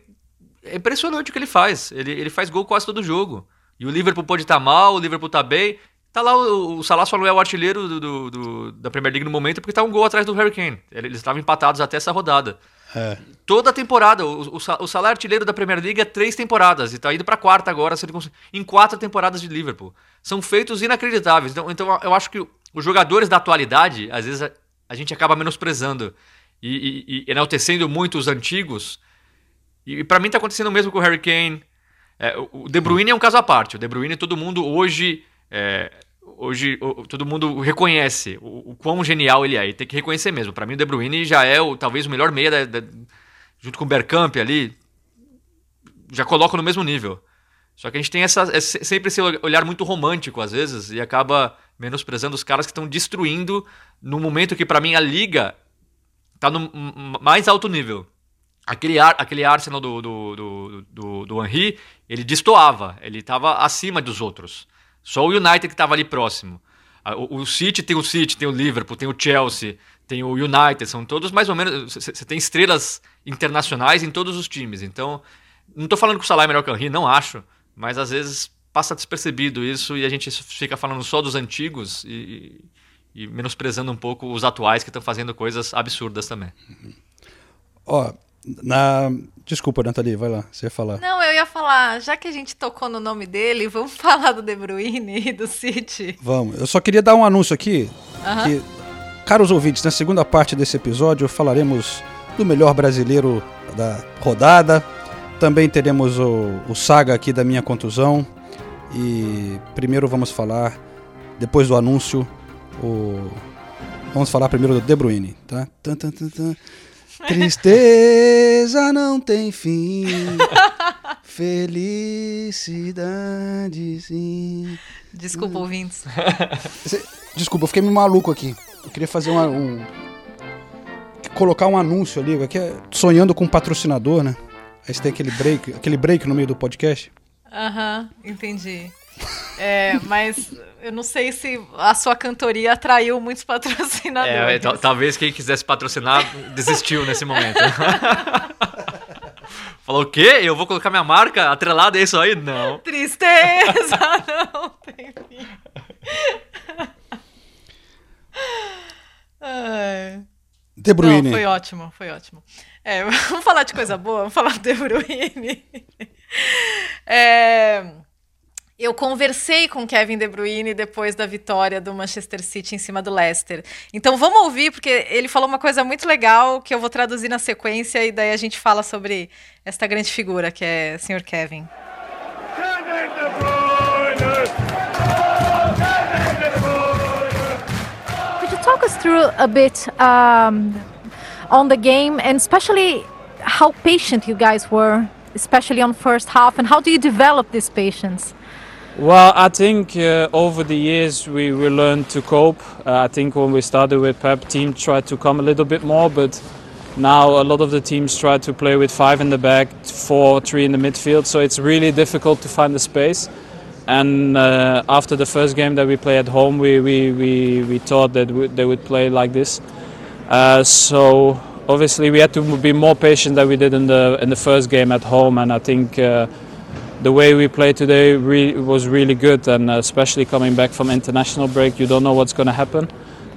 é impressionante o que ele faz. Ele, ele faz gol quase todo jogo. E o Liverpool pode estar mal, o Liverpool tá bem. Tá lá, o, o Salah só não é o artilheiro do, do- do- da Premier League no momento porque tá um gol atrás do Harry Kane. Ele- Eles estavam empatados até essa rodada. É. Toda a temporada. O, o, Sa- o Salah é artilheiro da Premier League é três temporadas. E tá indo pra quarta agora, se ele em quatro temporadas de Liverpool. São feitos inacreditáveis. Então, então eu acho que os jogadores da atualidade, às vezes a, a gente acaba menosprezando e, e, e, enaltecendo muito os antigos. E, para mim tá acontecendo o mesmo com o Harry Kane. É, o De Bruyne é um caso à parte. O De Bruyne todo mundo hoje é, hoje todo mundo reconhece o, o, quão genial ele é. E tem que reconhecer mesmo. Para mim o De Bruyne já é o, talvez o melhor meia da, da, junto com o Bergkamp ali. Já coloco no mesmo nível. Só que a gente tem essa, é sempre esse olhar muito romântico às vezes e acaba menosprezando os caras que estão destruindo no momento que para mim a liga tá no mais alto nível. Aquele, ar, aquele Arsenal do, do, do, do, do Henry, ele destoava, ele estava acima dos outros. Só o United que estava ali próximo. O, o, City tem o City, tem o Liverpool, tem o Chelsea, tem o United, são todos mais ou menos. Você tem estrelas internacionais em todos os times. Então, não estou falando que o Salah é melhor que o Henry, não acho. Mas às vezes passa despercebido isso e a gente fica falando só dos antigos e, e menosprezando um pouco os atuais que estão fazendo coisas absurdas também. Ó, na... Desculpa, Nathalie, vai lá, você ia falar. Não, eu ia falar, já que a gente tocou no nome dele, vamos falar do De Bruyne e do City. Vamos, eu só queria dar um anúncio aqui, que, caros ouvintes, na segunda parte desse episódio falaremos do melhor brasileiro da rodada, também teremos o, o saga aqui da minha contusão. E primeiro vamos falar, depois do anúncio, o. Vamos falar primeiro do De Bruyne, tá? Tum, tum, tum, Tristeza não tem fim. Felicidade sim. Desculpa, ouvintes. Desculpa, eu fiquei meio maluco aqui. Eu queria fazer uma, um. Colocar um anúncio ali, aqui é sonhando com um patrocinador, né? Aí você tem aquele break, aquele break no meio do podcast. Aham, uhum, entendi. É, mas eu não sei se a sua cantoria atraiu muitos patrocinadores. É, talvez quem quisesse patrocinar desistiu nesse momento. Falou o quê? Eu vou colocar minha marca atrelada a isso aí? Não. Tristeza não tem fim. Ai. De Bruyne. Não, foi ótimo, foi ótimo. É, vamos falar de coisa boa, vamos falar do De Bruyne. É, eu conversei com Kevin De Bruyne depois da vitória do Manchester City em cima do Leicester. Então vamos ouvir, porque ele falou uma coisa muito legal que eu vou traduzir na sequência e daí a gente fala sobre esta grande figura que é o Sr. Kevin. Kevin De Bruyne! Could you talk us through a bit um, on the game and especially how patient you guys were, especially on first half, and how do you develop this patience? Well, I think uh, over the years we, we learned to cope. Uh, I think when we started with Pep, team tried to come a little bit more, but now a lot of the teams try to play with five in the back, four, three in the midfield. So it's really difficult to find the space. And uh, after the first game that we play at home, we, we, we, we thought that they would play like this. Uh, so obviously we had to be more patient than we did in the in the first game at home, and I think. Uh, the way we played today re- was really good, and especially coming back from international break, you don't know what's going to happen.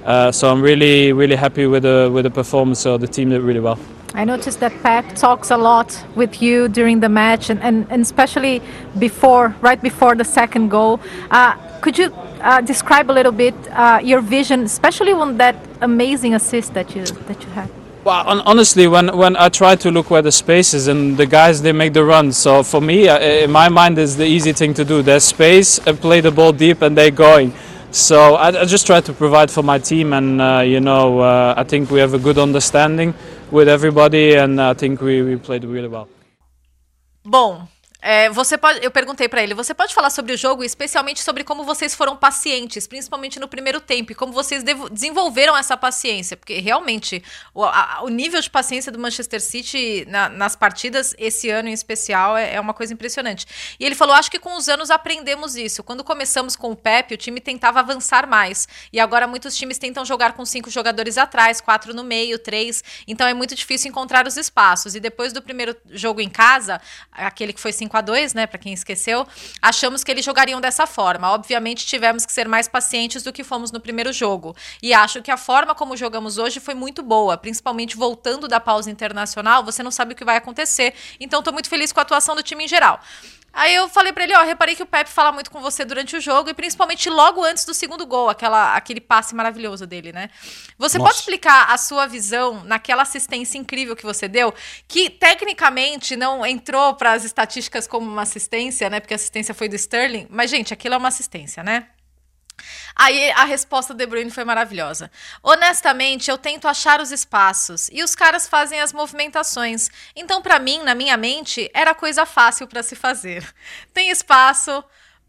Uh, so I'm really, really happy with the with the performance. So the team did really well. I noticed that Pep talks a lot with you during the match, and, and, and especially before, right before the second goal. Uh, could you uh, describe a little bit uh, your vision, especially on that amazing assist that you that you had? Well, honestly, when, when I try to look where the space is and the guys they make the run, so for me, uh, in my mind, is the easy thing to do. There's space and play the ball deep, and they're going. So I, I just try to provide for my team, and uh, you know, uh, I think we have a good understanding with everybody, and I think we, we played really well. Bom, É, você pode, eu perguntei para ele, você pode falar sobre o jogo, especialmente sobre como vocês foram pacientes, principalmente no primeiro tempo, e como vocês desenvolveram essa paciência, porque realmente o, a, o nível de paciência do Manchester City na, nas partidas esse ano em especial é, é, uma coisa impressionante. E ele falou, acho que com os anos aprendemos isso. Quando começamos com o Pepe, o time tentava avançar mais, e agora muitos times tentam jogar com cinco jogadores atrás, quatro no meio, três. Então é muito difícil encontrar os espaços. E depois do primeiro jogo em casa, aquele que foi 5 5 a 2 né, para quem esqueceu, achamos que eles jogariam dessa forma. Obviamente tivemos que ser mais pacientes do que fomos no primeiro jogo. E acho que a forma como jogamos hoje foi muito boa, principalmente voltando da pausa internacional, você não sabe o que vai acontecer. Então estou muito feliz com a atuação do time em geral. Aí eu falei pra ele, ó, reparei que o Pepe fala muito com você durante o jogo e principalmente logo antes do segundo gol, aquela, aquele passe maravilhoso dele, né? Você Nossa. pode explicar a sua visão naquela assistência incrível que você deu, que tecnicamente não entrou para as estatísticas como uma assistência, né? Porque a assistência foi do Sterling, mas gente, aquilo é uma assistência, né? Aí a resposta do De Bruyne foi maravilhosa. Honestamente, eu tento achar os espaços e os caras fazem as movimentações. Então, pra mim, na minha mente, era coisa fácil pra se fazer. Tem espaço,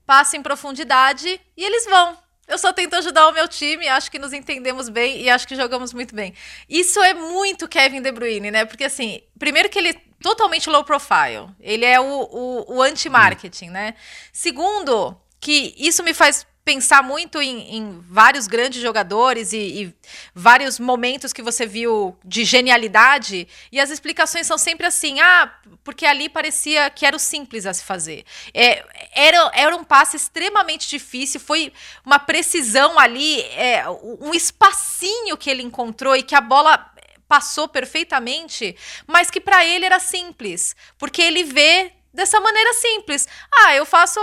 passa em profundidade e eles vão. Eu só tento ajudar o meu time, acho que nos entendemos bem e acho que jogamos muito bem. Isso é muito Kevin De Bruyne, né? Porque assim, primeiro que ele é totalmente low profile. Ele é o, o, o anti-marketing, né? Segundo, que isso me faz pensar muito em, em vários grandes jogadores e, e vários momentos que você viu de genialidade, e as explicações são sempre assim: ah, porque ali parecia que era o simples a se fazer. É, era, era um passe extremamente difícil, foi uma precisão ali, é, um espacinho que ele encontrou e que a bola passou perfeitamente, mas que para ele era simples, porque ele vê dessa maneira simples. Ah, eu faço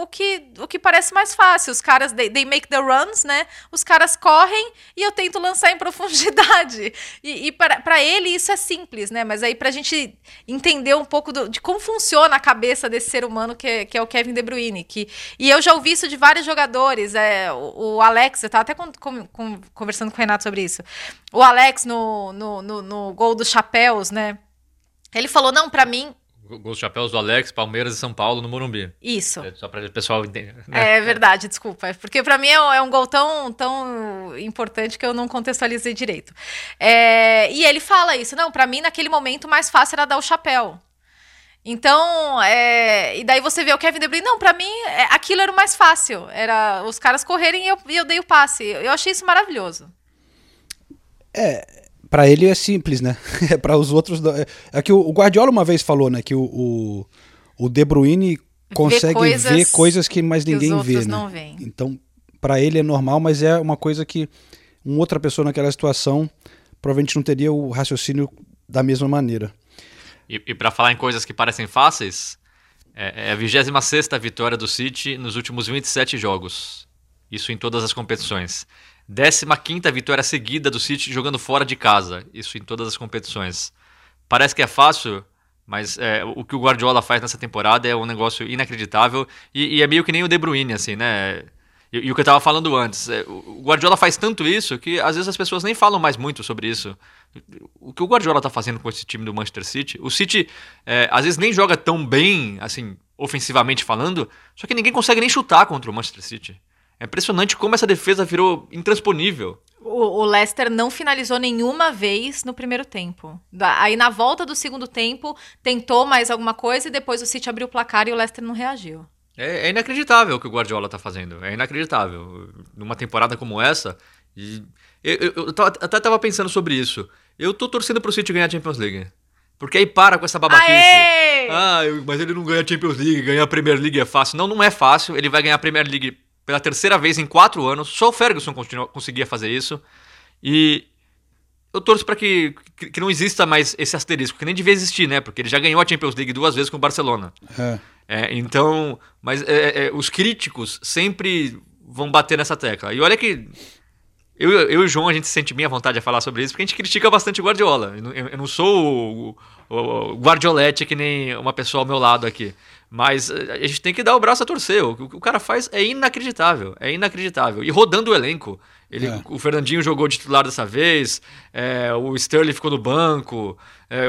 o, que, o que parece mais fácil. Os caras, they, they make the runs, né? Os caras correm e eu tento lançar em profundidade. E, e para ele isso é simples, né? Mas aí pra gente entender um pouco do, de como funciona a cabeça desse ser humano que é, que é o Kevin De Bruyne. Que, e eu já ouvi isso de vários jogadores. É, o, o Alex, eu tava até com, com, conversando com o Renato sobre isso. O Alex no, no, no, no gol dos chapéus, né? Ele falou, não, para mim, Gols chapéus do Alex, Palmeiras e São Paulo no Morumbi. Isso. É, só para o pessoal entender. Né? É verdade, desculpa. É Porque para mim é um, é um, gol tão, tão importante que eu não contextualizei direito. É, e ele fala isso. Não, para mim, naquele momento, mais fácil era dar o chapéu. Então, é, e daí você vê o Kevin De Bruyne, não, para mim é, aquilo era o mais fácil, era os caras correrem e eu, e eu dei o passe. Eu achei isso maravilhoso. É, para ele é simples, né? É para os outros. É, é que o Guardiola uma vez falou, né? Que o, o, o De Bruyne consegue coisas ver coisas que mais ninguém que vê, né? Então, para ele é normal, mas é uma coisa que uma outra pessoa naquela situação provavelmente não teria o raciocínio da mesma maneira. E, e para falar em coisas que parecem fáceis, é, é a 26 vitória do City nos últimos 27 jogos. Isso em todas as competições. 15 vitória seguida do City jogando fora de casa, isso em todas as competições. Parece que é fácil, mas é, o que o Guardiola faz nessa temporada é um negócio inacreditável e, e é meio que nem o De Bruyne, assim, né? E, e o que eu estava falando antes, é, o Guardiola faz tanto isso que às vezes as pessoas nem falam mais muito sobre isso. O que o Guardiola está fazendo com esse time do Manchester City, o City é, às vezes nem joga tão bem, assim, ofensivamente falando, só que ninguém consegue nem chutar contra o Manchester City. É impressionante como essa defesa virou intransponível. O, o, Leicester não finalizou nenhuma vez no primeiro tempo. Aí na volta do segundo tempo, tentou mais alguma coisa e depois o City abriu o placar e o Leicester não reagiu. É, é inacreditável o que o Guardiola está fazendo. É inacreditável. Numa temporada como essa. E eu, eu, eu, até estava pensando sobre isso. Eu tô torcendo pro City ganhar a Champions League. Porque aí para com essa babaquice. Aê! Ah, mas ele não ganha a Champions League, ganhar a Premier League é fácil. Não, não é fácil. Ele vai ganhar a Premier League pela terceira vez em quatro anos. Só o Ferguson continua, conseguia fazer isso. E eu torço para que, que, que, não exista mais esse asterisco, que nem devia existir, né? Porque ele já ganhou a Champions League duas vezes com o Barcelona. É. É, então, mas é, é, os críticos sempre vão bater nessa tecla. E olha que eu, eu e o João, a gente sente bem à vontade de falar sobre isso, porque a gente critica bastante o Guardiola. Eu, eu não sou o, o, o Guardiolete que nem uma pessoa ao meu lado aqui. Mas eh, a gente tem que dar o braço a torcer. O que o cara faz é inacreditável. É inacreditável. E rodando o elenco. Ele, é. O Fernandinho jogou de titular dessa vez, é, o Sterling ficou no banco, é,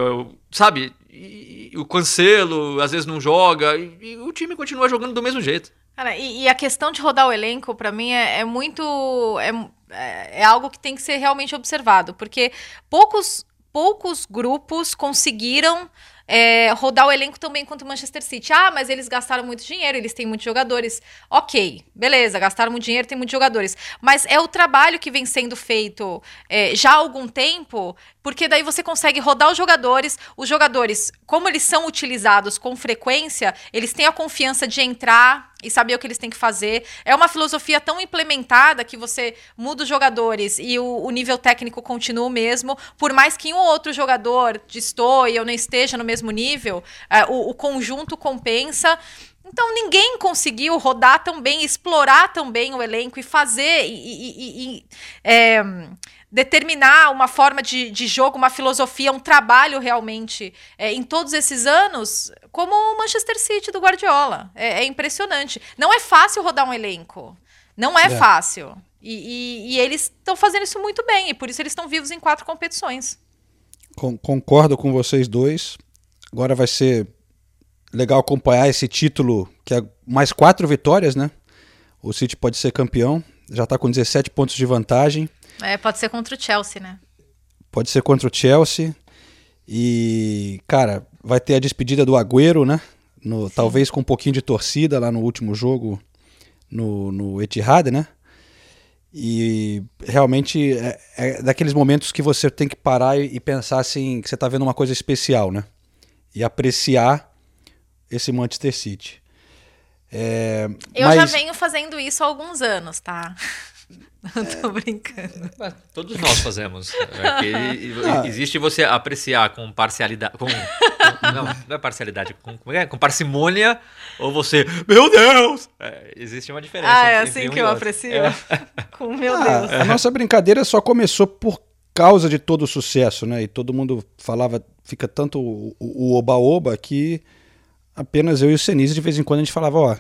sabe? E, e o Cancelo às vezes não joga, e, e, o time continua jogando do mesmo jeito. Cara, e, e a questão de rodar o elenco, para mim, é, é muito. É, é algo que tem que ser realmente observado, porque poucos, poucos grupos conseguiram é, rodar o elenco também quanto o Manchester City. Ah, mas eles gastaram muito dinheiro, eles têm muitos jogadores. Ok, beleza, gastaram muito dinheiro, tem muitos jogadores. Mas é o trabalho que vem sendo feito é, já há algum tempo porque daí você consegue rodar os jogadores. Os jogadores, como eles são utilizados com frequência, eles têm a confiança de entrar e saber o que eles têm que fazer. É uma filosofia tão implementada que você muda os jogadores e o, o nível técnico continua o mesmo. Por mais que um ou outro jogador destoie ou não esteja no mesmo nível, é, o, o conjunto compensa. Então ninguém conseguiu rodar tão bem, explorar tão bem o elenco e fazer e, e, e é, determinar uma forma de, de jogo, uma filosofia, um trabalho realmente é, em todos esses anos, como o Manchester City do Guardiola. É, é impressionante. Não é fácil rodar um elenco. Não é, é. fácil. E, e, e eles estão fazendo isso muito bem, e por isso eles estão vivos em quatro competições. concordo com vocês dois. Agora vai ser legal acompanhar esse título, que é mais quatro vitórias, né? O City pode ser campeão, já está com 17 pontos de vantagem. É, pode ser contra o Chelsea, né? Pode ser contra o Chelsea. E, cara, vai ter a despedida do Agüero, né? No, talvez com um pouquinho de torcida lá no último jogo no, no Etihad, né? E realmente é, é, daqueles momentos que você tem que parar e, e pensar assim, que você está vendo uma coisa especial, né? E apreciar esse Manchester City. É, eu mas... já venho fazendo isso há alguns anos, tá? Não tô brincando. Todos nós fazemos. É. Existe você apreciar com parcialidade. Com, com, não, não é parcialidade, com, é? com parcimônia, ou você, meu Deus! É, existe uma diferença. Ah, é assim um que eu outro. aprecio. É. Com meu ah, Deus. A nossa brincadeira só começou por causa de todo o sucesso, né? E todo mundo falava, fica tanto o oba-oba que apenas eu e o Senise, de vez em quando, a gente falava, ó,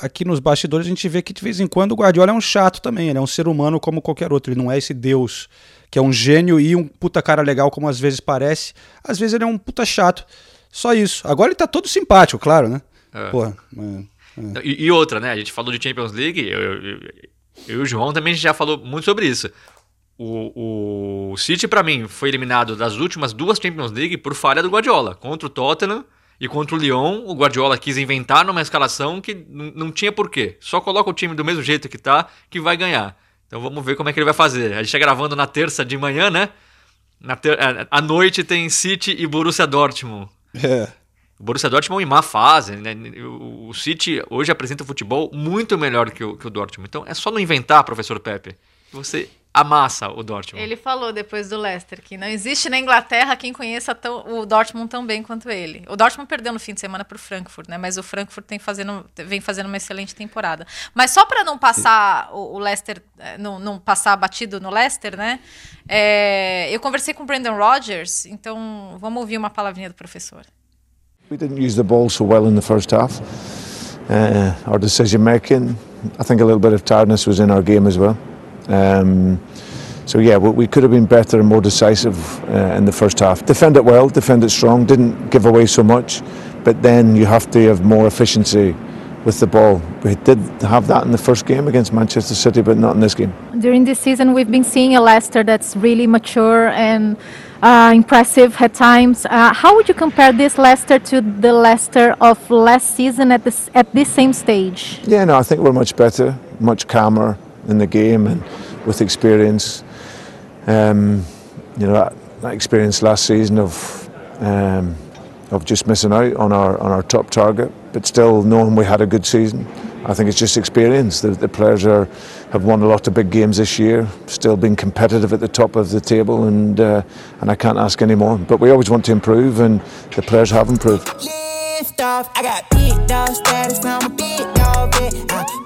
aqui nos bastidores a gente vê que de vez em quando o Guardiola é um chato também, ele é um ser humano como qualquer outro, ele não é esse deus que é um gênio e um puta cara legal como às vezes parece, às vezes ele é um puta chato, só isso. Agora ele tá todo simpático, claro, né? É. Porra, é, é. E, e, outra, né, a gente falou de Champions League, eu, eu, eu, eu e o João também já falou muito sobre isso. O, o City, para mim, foi eliminado das últimas duas Champions League por falha do Guardiola, contra o Tottenham e contra o Lyon, o Guardiola quis inventar numa escalação que não tinha porquê. Só coloca o time do mesmo jeito que tá, que vai ganhar. Então vamos ver como é que ele vai fazer. A gente está gravando na terça de manhã, né? Na ter... É, à noite tem City e Borussia Dortmund. É. O Borussia Dortmund em má fase, né? O City hoje apresenta um futebol muito melhor que o, que o Dortmund. Então é só não inventar, professor Pepe. Você amassa o Dortmund. Ele falou depois do Leicester que não existe na Inglaterra quem conheça tão, o Dortmund tão bem quanto ele. O Dortmund perdeu no fim de semana para o Frankfurt, né? Mas o Frankfurt tem fazendo, vem fazendo uma excelente temporada. Mas só para não passar o, o Leicester, eh, não, não, passar batido no Leicester, né? É, eu conversei com o Brandon Rodgers, então vamos ouvir uma palavrinha do professor. We didn't use the ball so well in the first half. Uh, our decision making, I think a little bit of tiredness was in our game as well. Um, so yeah, we could have been better and more decisive uh, in the first half. Defend it well, defend it strong, didn't give away so much, but then you have to have more efficiency with the ball. We did have that in the first game against Manchester City, but not in this game. During this season, we've been seeing a Leicester that's really mature and uh, impressive at times. Uh, how would you compare this Leicester to the Leicester of last season at this at this same stage? Yeah, no, I think we're much better, much calmer in the game and with experience. Um, you know that, that, experience last season of um, of just missing out on our on our top target, but still knowing we had a good season. I think it's just experience. The, the players are have won a lot of big games this year, still being competitive at the top of the table, and uh, and I can't ask any more. But we always want to improve, and the players have improved. Lift off, I got status, I'm a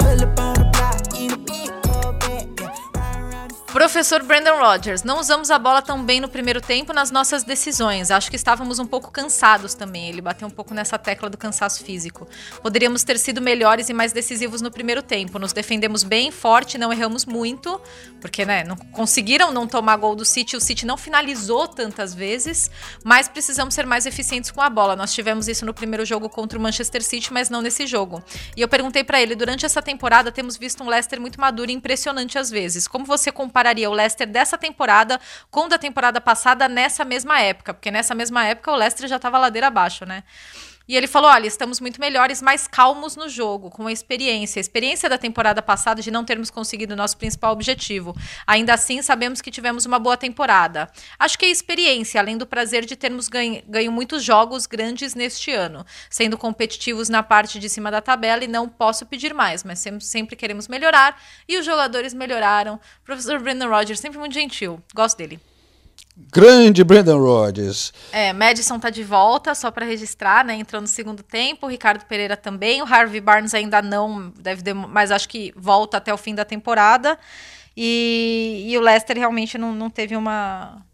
Professor Brandon Rodgers, não usamos a bola tão bem no primeiro tempo nas nossas decisões. Acho que estávamos um pouco cansados também. Ele bateu um pouco nessa tecla do cansaço físico. Poderíamos ter sido melhores e mais decisivos no primeiro tempo. Nos defendemos bem, forte, não erramos muito, porque né, não conseguiram não tomar gol do City. O City não finalizou tantas vezes, mas precisamos ser mais eficientes com a bola. Nós tivemos isso no primeiro jogo contra o Manchester City, mas não nesse jogo. E eu perguntei para ele: durante essa temporada temos visto um Leicester muito maduro e impressionante às vezes. Como você compara compararia o Leicester dessa temporada com da temporada passada nessa mesma época, porque nessa mesma época o Leicester já estava ladeira abaixo, né? E ele falou: olha, estamos muito melhores, mais calmos no jogo, com a experiência. A experiência da temporada passada de não termos conseguido o nosso principal objetivo. Ainda assim, sabemos que tivemos uma boa temporada. Acho que é experiência, além do prazer de termos ganho, ganho muitos jogos grandes neste ano, sendo competitivos na parte de cima da tabela e não posso pedir mais, mas sempre, queremos melhorar e os jogadores melhoraram. Professor Brandon Rogers, sempre muito gentil. Gosto dele. Grande Brandon Rodgers. É, Madison tá de volta, só para registrar, né? Entrou no segundo tempo. O Ricardo Pereira também. O Harvey Barnes ainda não, deve ter, mas acho que volta até o fim da temporada. E, e o Leicester realmente não, não teve uma,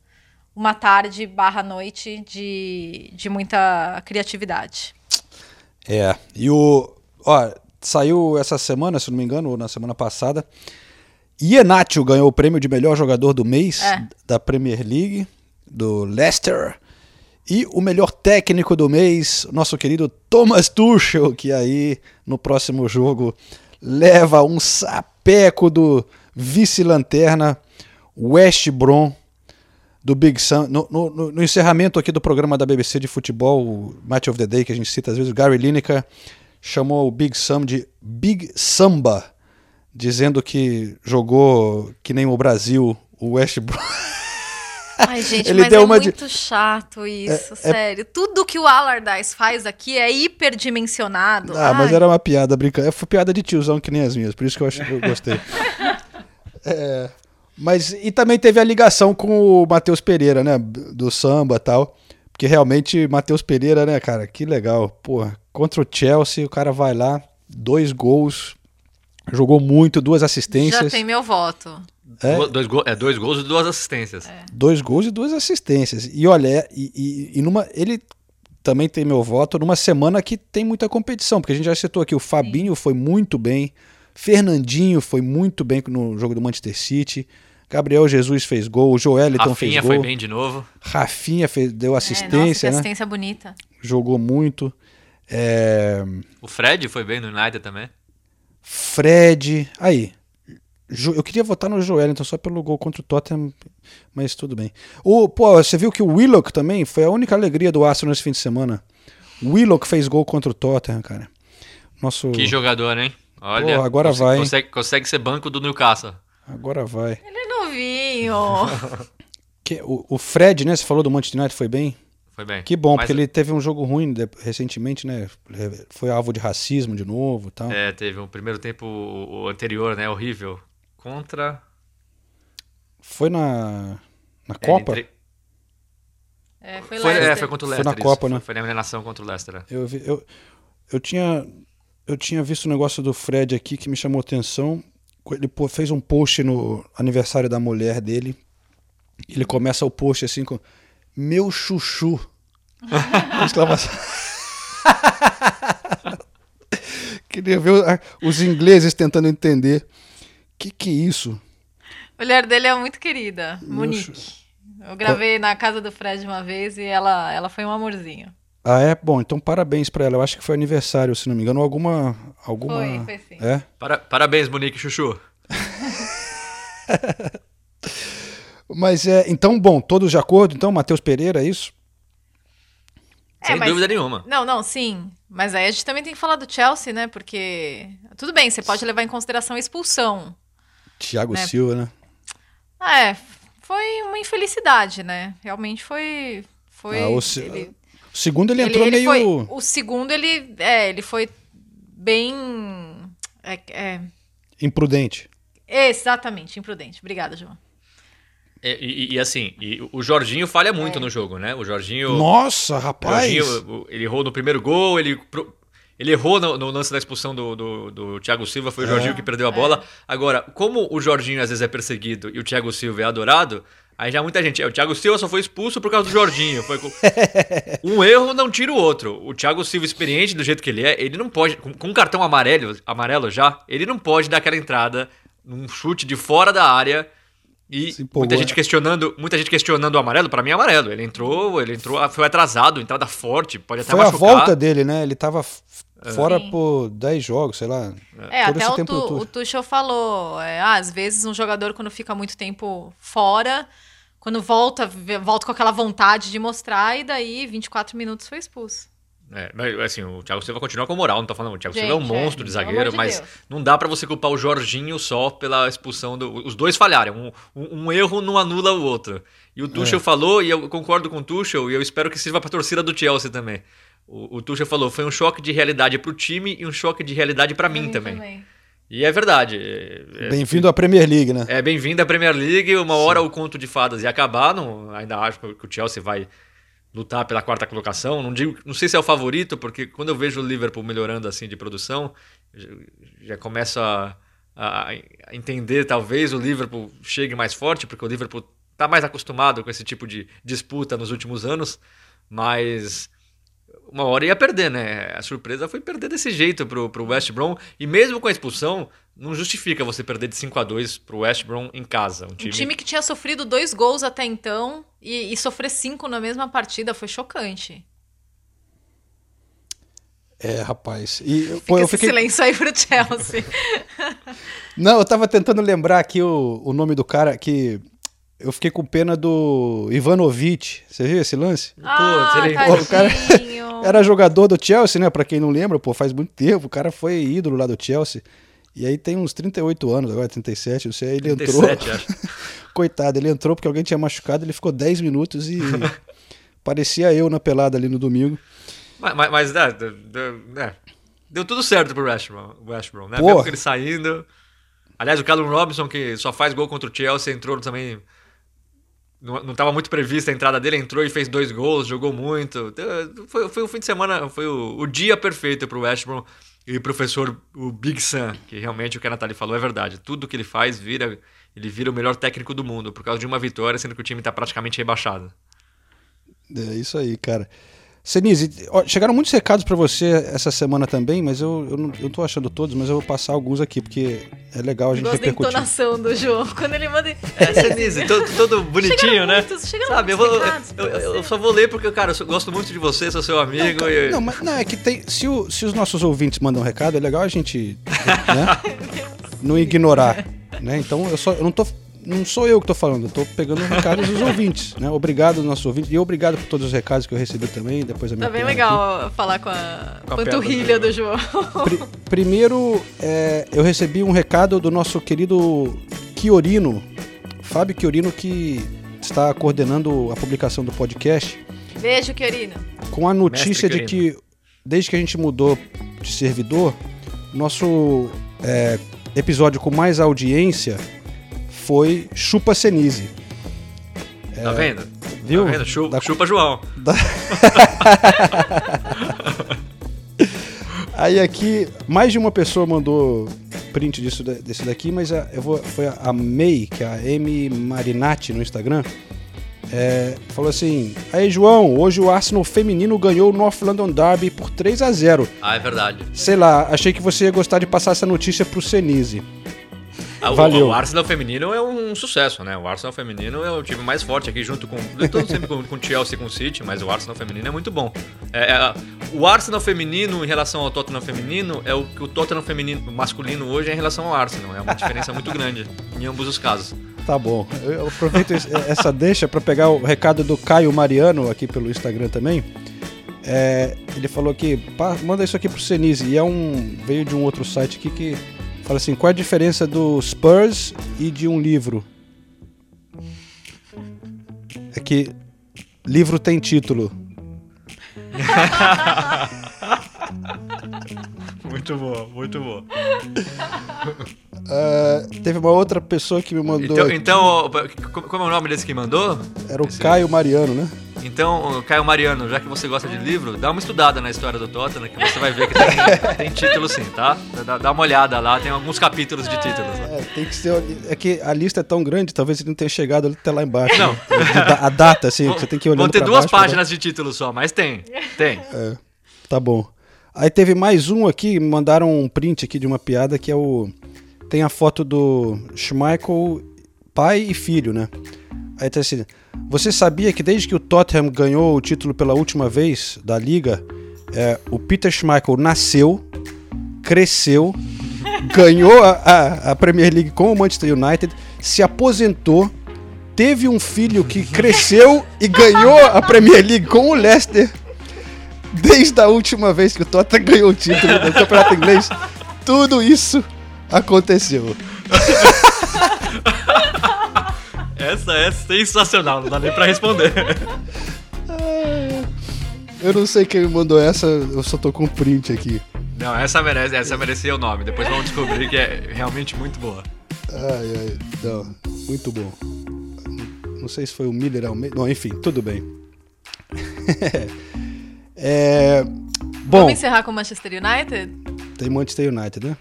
uma tarde barra noite de, de muita criatividade. É, e o. Ó, saiu essa semana, se não me engano, ou na semana passada. Iheanacho ganhou o prêmio de melhor jogador do mês É. da Premier League, do Leicester. E o melhor técnico do mês, nosso querido Thomas Tuchel, que aí no próximo jogo leva um sapeco do vice-lanterna West Brom do Big Sam. No, no- no- encerramento aqui do programa da BBC de futebol, Match of the Day, que a gente cita às vezes, o Gary Lineker chamou o Big Sam de Big Samba, dizendo que jogou que nem o Brasil, o West Brom. Ai, gente, Ele mas deu é uma de- muito chato isso, É- é- sério. Tudo que o Allardyce faz aqui é hiperdimensionado. Ah, mas Ai. era uma piada brincando. Foi piada de tiozão que nem as minhas, por isso que eu, acho, eu gostei. É, mas e também teve a ligação com o Matheus Pereira, né? Do samba e tal. Porque realmente, Matheus Pereira, né, cara? Que legal. Porra, contra o Chelsea, o cara vai lá, dois gols, jogou muito, duas Já assistências. tem meu voto. É? Dois, go- é, dois gols e duas assistências. Dois gols e duas assistências. E olha, é- e, e- e numa. Ele também tem meu voto numa semana que tem muita competição, porque a gente já citou aqui, o Fabinho foi muito bem, Fernandinho foi muito bem no jogo do Manchester City, Gabriel Jesus fez gol, o Joeliton fez Rafinha gol. foi bem de novo. Rafinha fez, deu É, nossa, que assistência, né? assistência bonita. Jogou muito. É, O Fred foi bem no United também. Fred. Aí. Jo- Eu queria votar no Joeliton só pelo gol contra o Tottenham, mas tudo bem. O, pô, você viu que o Willock também foi a única alegria do Arsenal nesse fim de semana. O Willock fez gol contra o Tottenham, cara. Nosso. Que jogador, hein? Olha, Pô, agora consegue, vai? Consegue, consegue ser banco do Newcastle. Agora vai. Ele é novinho. Que, o, o Fred, né? Você falou do Manchester United, foi bem? Foi bem. Que bom, Mas- porque ele teve um jogo ruim de- recentemente, né? Foi alvo de racismo de novo e tal. É, teve um primeiro tempo anterior, né? Horrível. Contra. Foi na, na É, Copa? entre- É, foi, Foi, é, Leicester. foi contra o Foi Leicester. na isso. Copa, né? Foi, foi na eliminação contra o Leicester. é. Eu, vi- eu, eu, tinha, eu tinha visto o negócio do Fred aqui que me chamou atenção. Ele fez um post no aniversário da mulher dele. Ele começa o post assim com Meu chuchu. Exclamação. Queria ver os ingleses tentando entender. Que que é isso? A mulher dele é muito querida, Monique. Eu gravei na casa do Fred uma vez e ela, ela foi um amorzinho. Ah, é? Bom, então parabéns pra ela. Eu acho que foi aniversário, se não me engano, ou alguma. alguma... Foi, foi sim. É? Para- parabéns, Monique Chuchu. Mas é. Então, bom, todos de acordo? Então, Matheus Pereira, é isso? É, Sem mas- dúvida nenhuma. Não, não, sim. Mas aí a gente também tem que falar do Chelsea, né? Porque. Tudo bem, você pode levar em consideração a expulsão. Thiago Né? Silva, né? Ah, É, foi uma infelicidade, né? Realmente foi. foi Ah, o, se- ele- o segundo ele entrou ele meio. foi- o segundo, ele. É, ele foi bem. É, é, imprudente. exatamente, imprudente. Obrigada, João. E, e- e assim, e o Jorginho falha muito no jogo, né? O Jorginho. Nossa, o rapaz! Jorginho, o- ele errou no primeiro gol, ele. Ele errou no, no lance da expulsão do, do, do Thiago Silva, foi o É. Jorginho que perdeu a bola. Agora, como o Jorginho às vezes é perseguido e o Thiago Silva é adorado, aí já muita gente. é, O Thiago Silva só foi expulso por causa do Jorginho. Foi com- um erro não tira o outro. O Thiago Silva, experiente do jeito que ele é, ele não pode. Com, com um cartão amarelo, amarelo já, ele não pode dar aquela entrada num chute de fora da área. E empolgou, muita gente né? questionando, muita gente questionando o amarelo, pra mim é amarelo. Ele entrou, ele entrou, foi atrasado, entrada forte, pode até Foi a machucar. volta dele, né? Ele tava f- fora Sim. por 10 jogos, sei lá. É, todo até esse o, tempo tu, o Tuchel falou, é, ah, às vezes um jogador quando fica muito tempo fora, quando volta, volta com aquela vontade de mostrar e daí 24 minutos foi expulso. É, mas assim, o Thiago Silva continua com moral, não tô falando, o Thiago Silva é um Gente, monstro é, de zagueiro, de mas Deus. não dá pra você culpar o Jorginho só pela expulsão do. Os dois falharam, um, um- um erro não anula o outro. E o Tuchel É. falou, e eu concordo com o Tuchel, e eu espero que sirva pra torcida do Chelsea também. O, o Tuchel falou, foi um choque de realidade pro time e um choque de realidade pra mim, também. E é verdade. é- é- Bem-vindo à Premier League, né? é bem-vindo à Premier League. Uma hora o conto de fadas ia acabar. Não, ainda acho que o Chelsea vai lutar pela quarta colocação. Não digo, não sei se é o favorito, porque quando eu vejo o Liverpool melhorando assim de produção, já, começo a, a- a entender talvez o Liverpool chegue mais forte, porque o Liverpool está mais acostumado com esse tipo de disputa nos últimos anos, mas uma hora ia perder, né? A surpresa foi perder desse jeito pro, pro West Brom. E mesmo com a expulsão, não justifica você perder de 5 a 2 pro West Brom em casa. Um Um time, time que tinha sofrido dois gols até então e, e sofrer cinco na mesma partida foi chocante. É, rapaz. E eu- Fica pô, eu esse fiquei... silêncio aí pro Chelsea. Não, eu tava tentando lembrar aqui o, o nome do cara que eu fiquei com pena do Ivanovic. Você viu esse lance? Ah, ele- Pô, o cara era jogador do Chelsea, né? Pra quem não lembra, pô, faz muito tempo. O cara foi ídolo lá do Chelsea. E aí tem uns 38 anos, agora 37, não sei. Ele 37, entrou. acho. Coitado, ele entrou porque alguém tinha machucado, ele ficou 10 minutos e parecia eu na pelada ali no domingo. Mas, mas, mas, é, deu- deu- é, tudo certo pro Brom né? Pô. Mesmo que ele saindo. Aliás, o Callum Robinson, que só faz gol contra o Chelsea, entrou também. Não, não tava muito prevista a entrada dele, entrou e fez dois gols, jogou muito. Foi, foi o fim de semana, foi o, o dia perfeito pro West Brom e o professor, o Big Sam, que realmente o que a Nathalie falou é verdade. Tudo que ele faz, vira, ele vira o melhor técnico do mundo, por causa de uma vitória, sendo que o time tá praticamente rebaixado. É isso aí, cara. Senise, ó, chegaram muitos recados pra você essa semana também, mas eu, eu, não, eu tô achando todos, mas eu vou passar alguns aqui, porque é legal a gente Gosto da repercutir. entonação do João. Quando ele manda. É, Senise, todo, todo bonitinho, Chegaram né? muitos, chegaram Sabe, eu, vou, eu, eu- só vou ler porque, cara, eu gosto muito de você, sou seu amigo. e... Não, mas não, é que tem. Se, o- se os nossos ouvintes mandam um recado, é legal a gente né, não ignorar. Né? Então eu, só, eu não tô. Não sou eu que tô falando, eu tô pegando os recados dos ouvintes, né? Obrigado aos nossos ouvintes e obrigado por todos os recados que eu recebi também, depois a minha Tá bem piada aqui. legal falar com a Com a panturrilha do João. Pri- primeiro, é, eu recebi um recado do nosso querido Chiorino, Fábio Chiorino, que está coordenando a publicação do podcast, Beijo, Querino. com a notícia de que, desde que a gente mudou de servidor, nosso é, episódio com mais audiência foi Chupa Senise. Tá vendo? Viu? Tá vendo? Chu- Da- Chupa João. Aí aqui, mais de uma pessoa mandou print disso, da- desse daqui, mas a- eu vou, foi a, a May, que é a M Marinati no Instagram, é, falou assim, aí João, hoje o Arsenal feminino ganhou o North London Derby por 3 a 0 Ah, é verdade. Sei lá, achei que você ia gostar de passar essa notícia pro Senise. Ah, o- Valeu. O, Arsenal feminino é um sucesso, né? O Arsenal feminino é o time mais forte aqui, junto com. Tô sempre com, com o Chelsea e com o City, mas o Arsenal feminino é muito bom. É, é, o Arsenal feminino em relação ao Tottenham feminino é o que o Tottenham feminino masculino hoje é em relação ao Arsenal. É uma diferença muito grande em ambos os casos. Tá bom, eu aproveito esse- essa deixa para pegar o recado do Caio Mariano aqui pelo Instagram também. É, ele falou "Pá, manda isso aqui pro Senise. E é um. Veio de um outro site aqui que fala assim: qual é a diferença do Spurs e de um livro? É que livro tem título. Muito boa, muito boa. Ah, teve uma outra pessoa que me mandou. Então, então, como é o nome desse que mandou? Era o Caio Mariano, né? Então, Caio Mariano, já que você gosta de livro, dá uma estudada na história do Tottenham, que você vai ver que tem, tem título sim, tá? Dá, dá uma olhada lá, tem alguns capítulos de títulos. É, tem que ser. É que a lista é tão grande, talvez ele não tenha chegado até lá embaixo. Não. né? A data, assim, que você tem que olhando Vão ter duas baixo pra- páginas de título só, mas tem, tem. É, tá bom. Aí teve mais um aqui, mandaram um print aqui de uma piada que é o. Tem a foto do Schmeichel, pai e filho, né? Aí tá assim. Você sabia que desde que o Tottenham ganhou o título pela última vez da liga, é, o Peter Schmeichel nasceu, cresceu, ganhou a, a- a Premier League com o Manchester United, se aposentou, teve um filho que cresceu e ganhou a Premier League com o Leicester. Desde a última vez que o Tottenham ganhou o título do Campeonato Inglês, tudo isso aconteceu. Essa é sensacional, não dá nem pra responder. Eu não sei quem me mandou essa, eu só tô com print aqui. Não, essa merece, essa merecia o nome. Depois vamos descobrir que é realmente muito boa. Ai, ai, não, muito bom. Não sei se foi o Miller Almeida. Não, enfim, tudo bem. é, bom, Vamos encerrar com o Manchester United? tem Manchester United, né?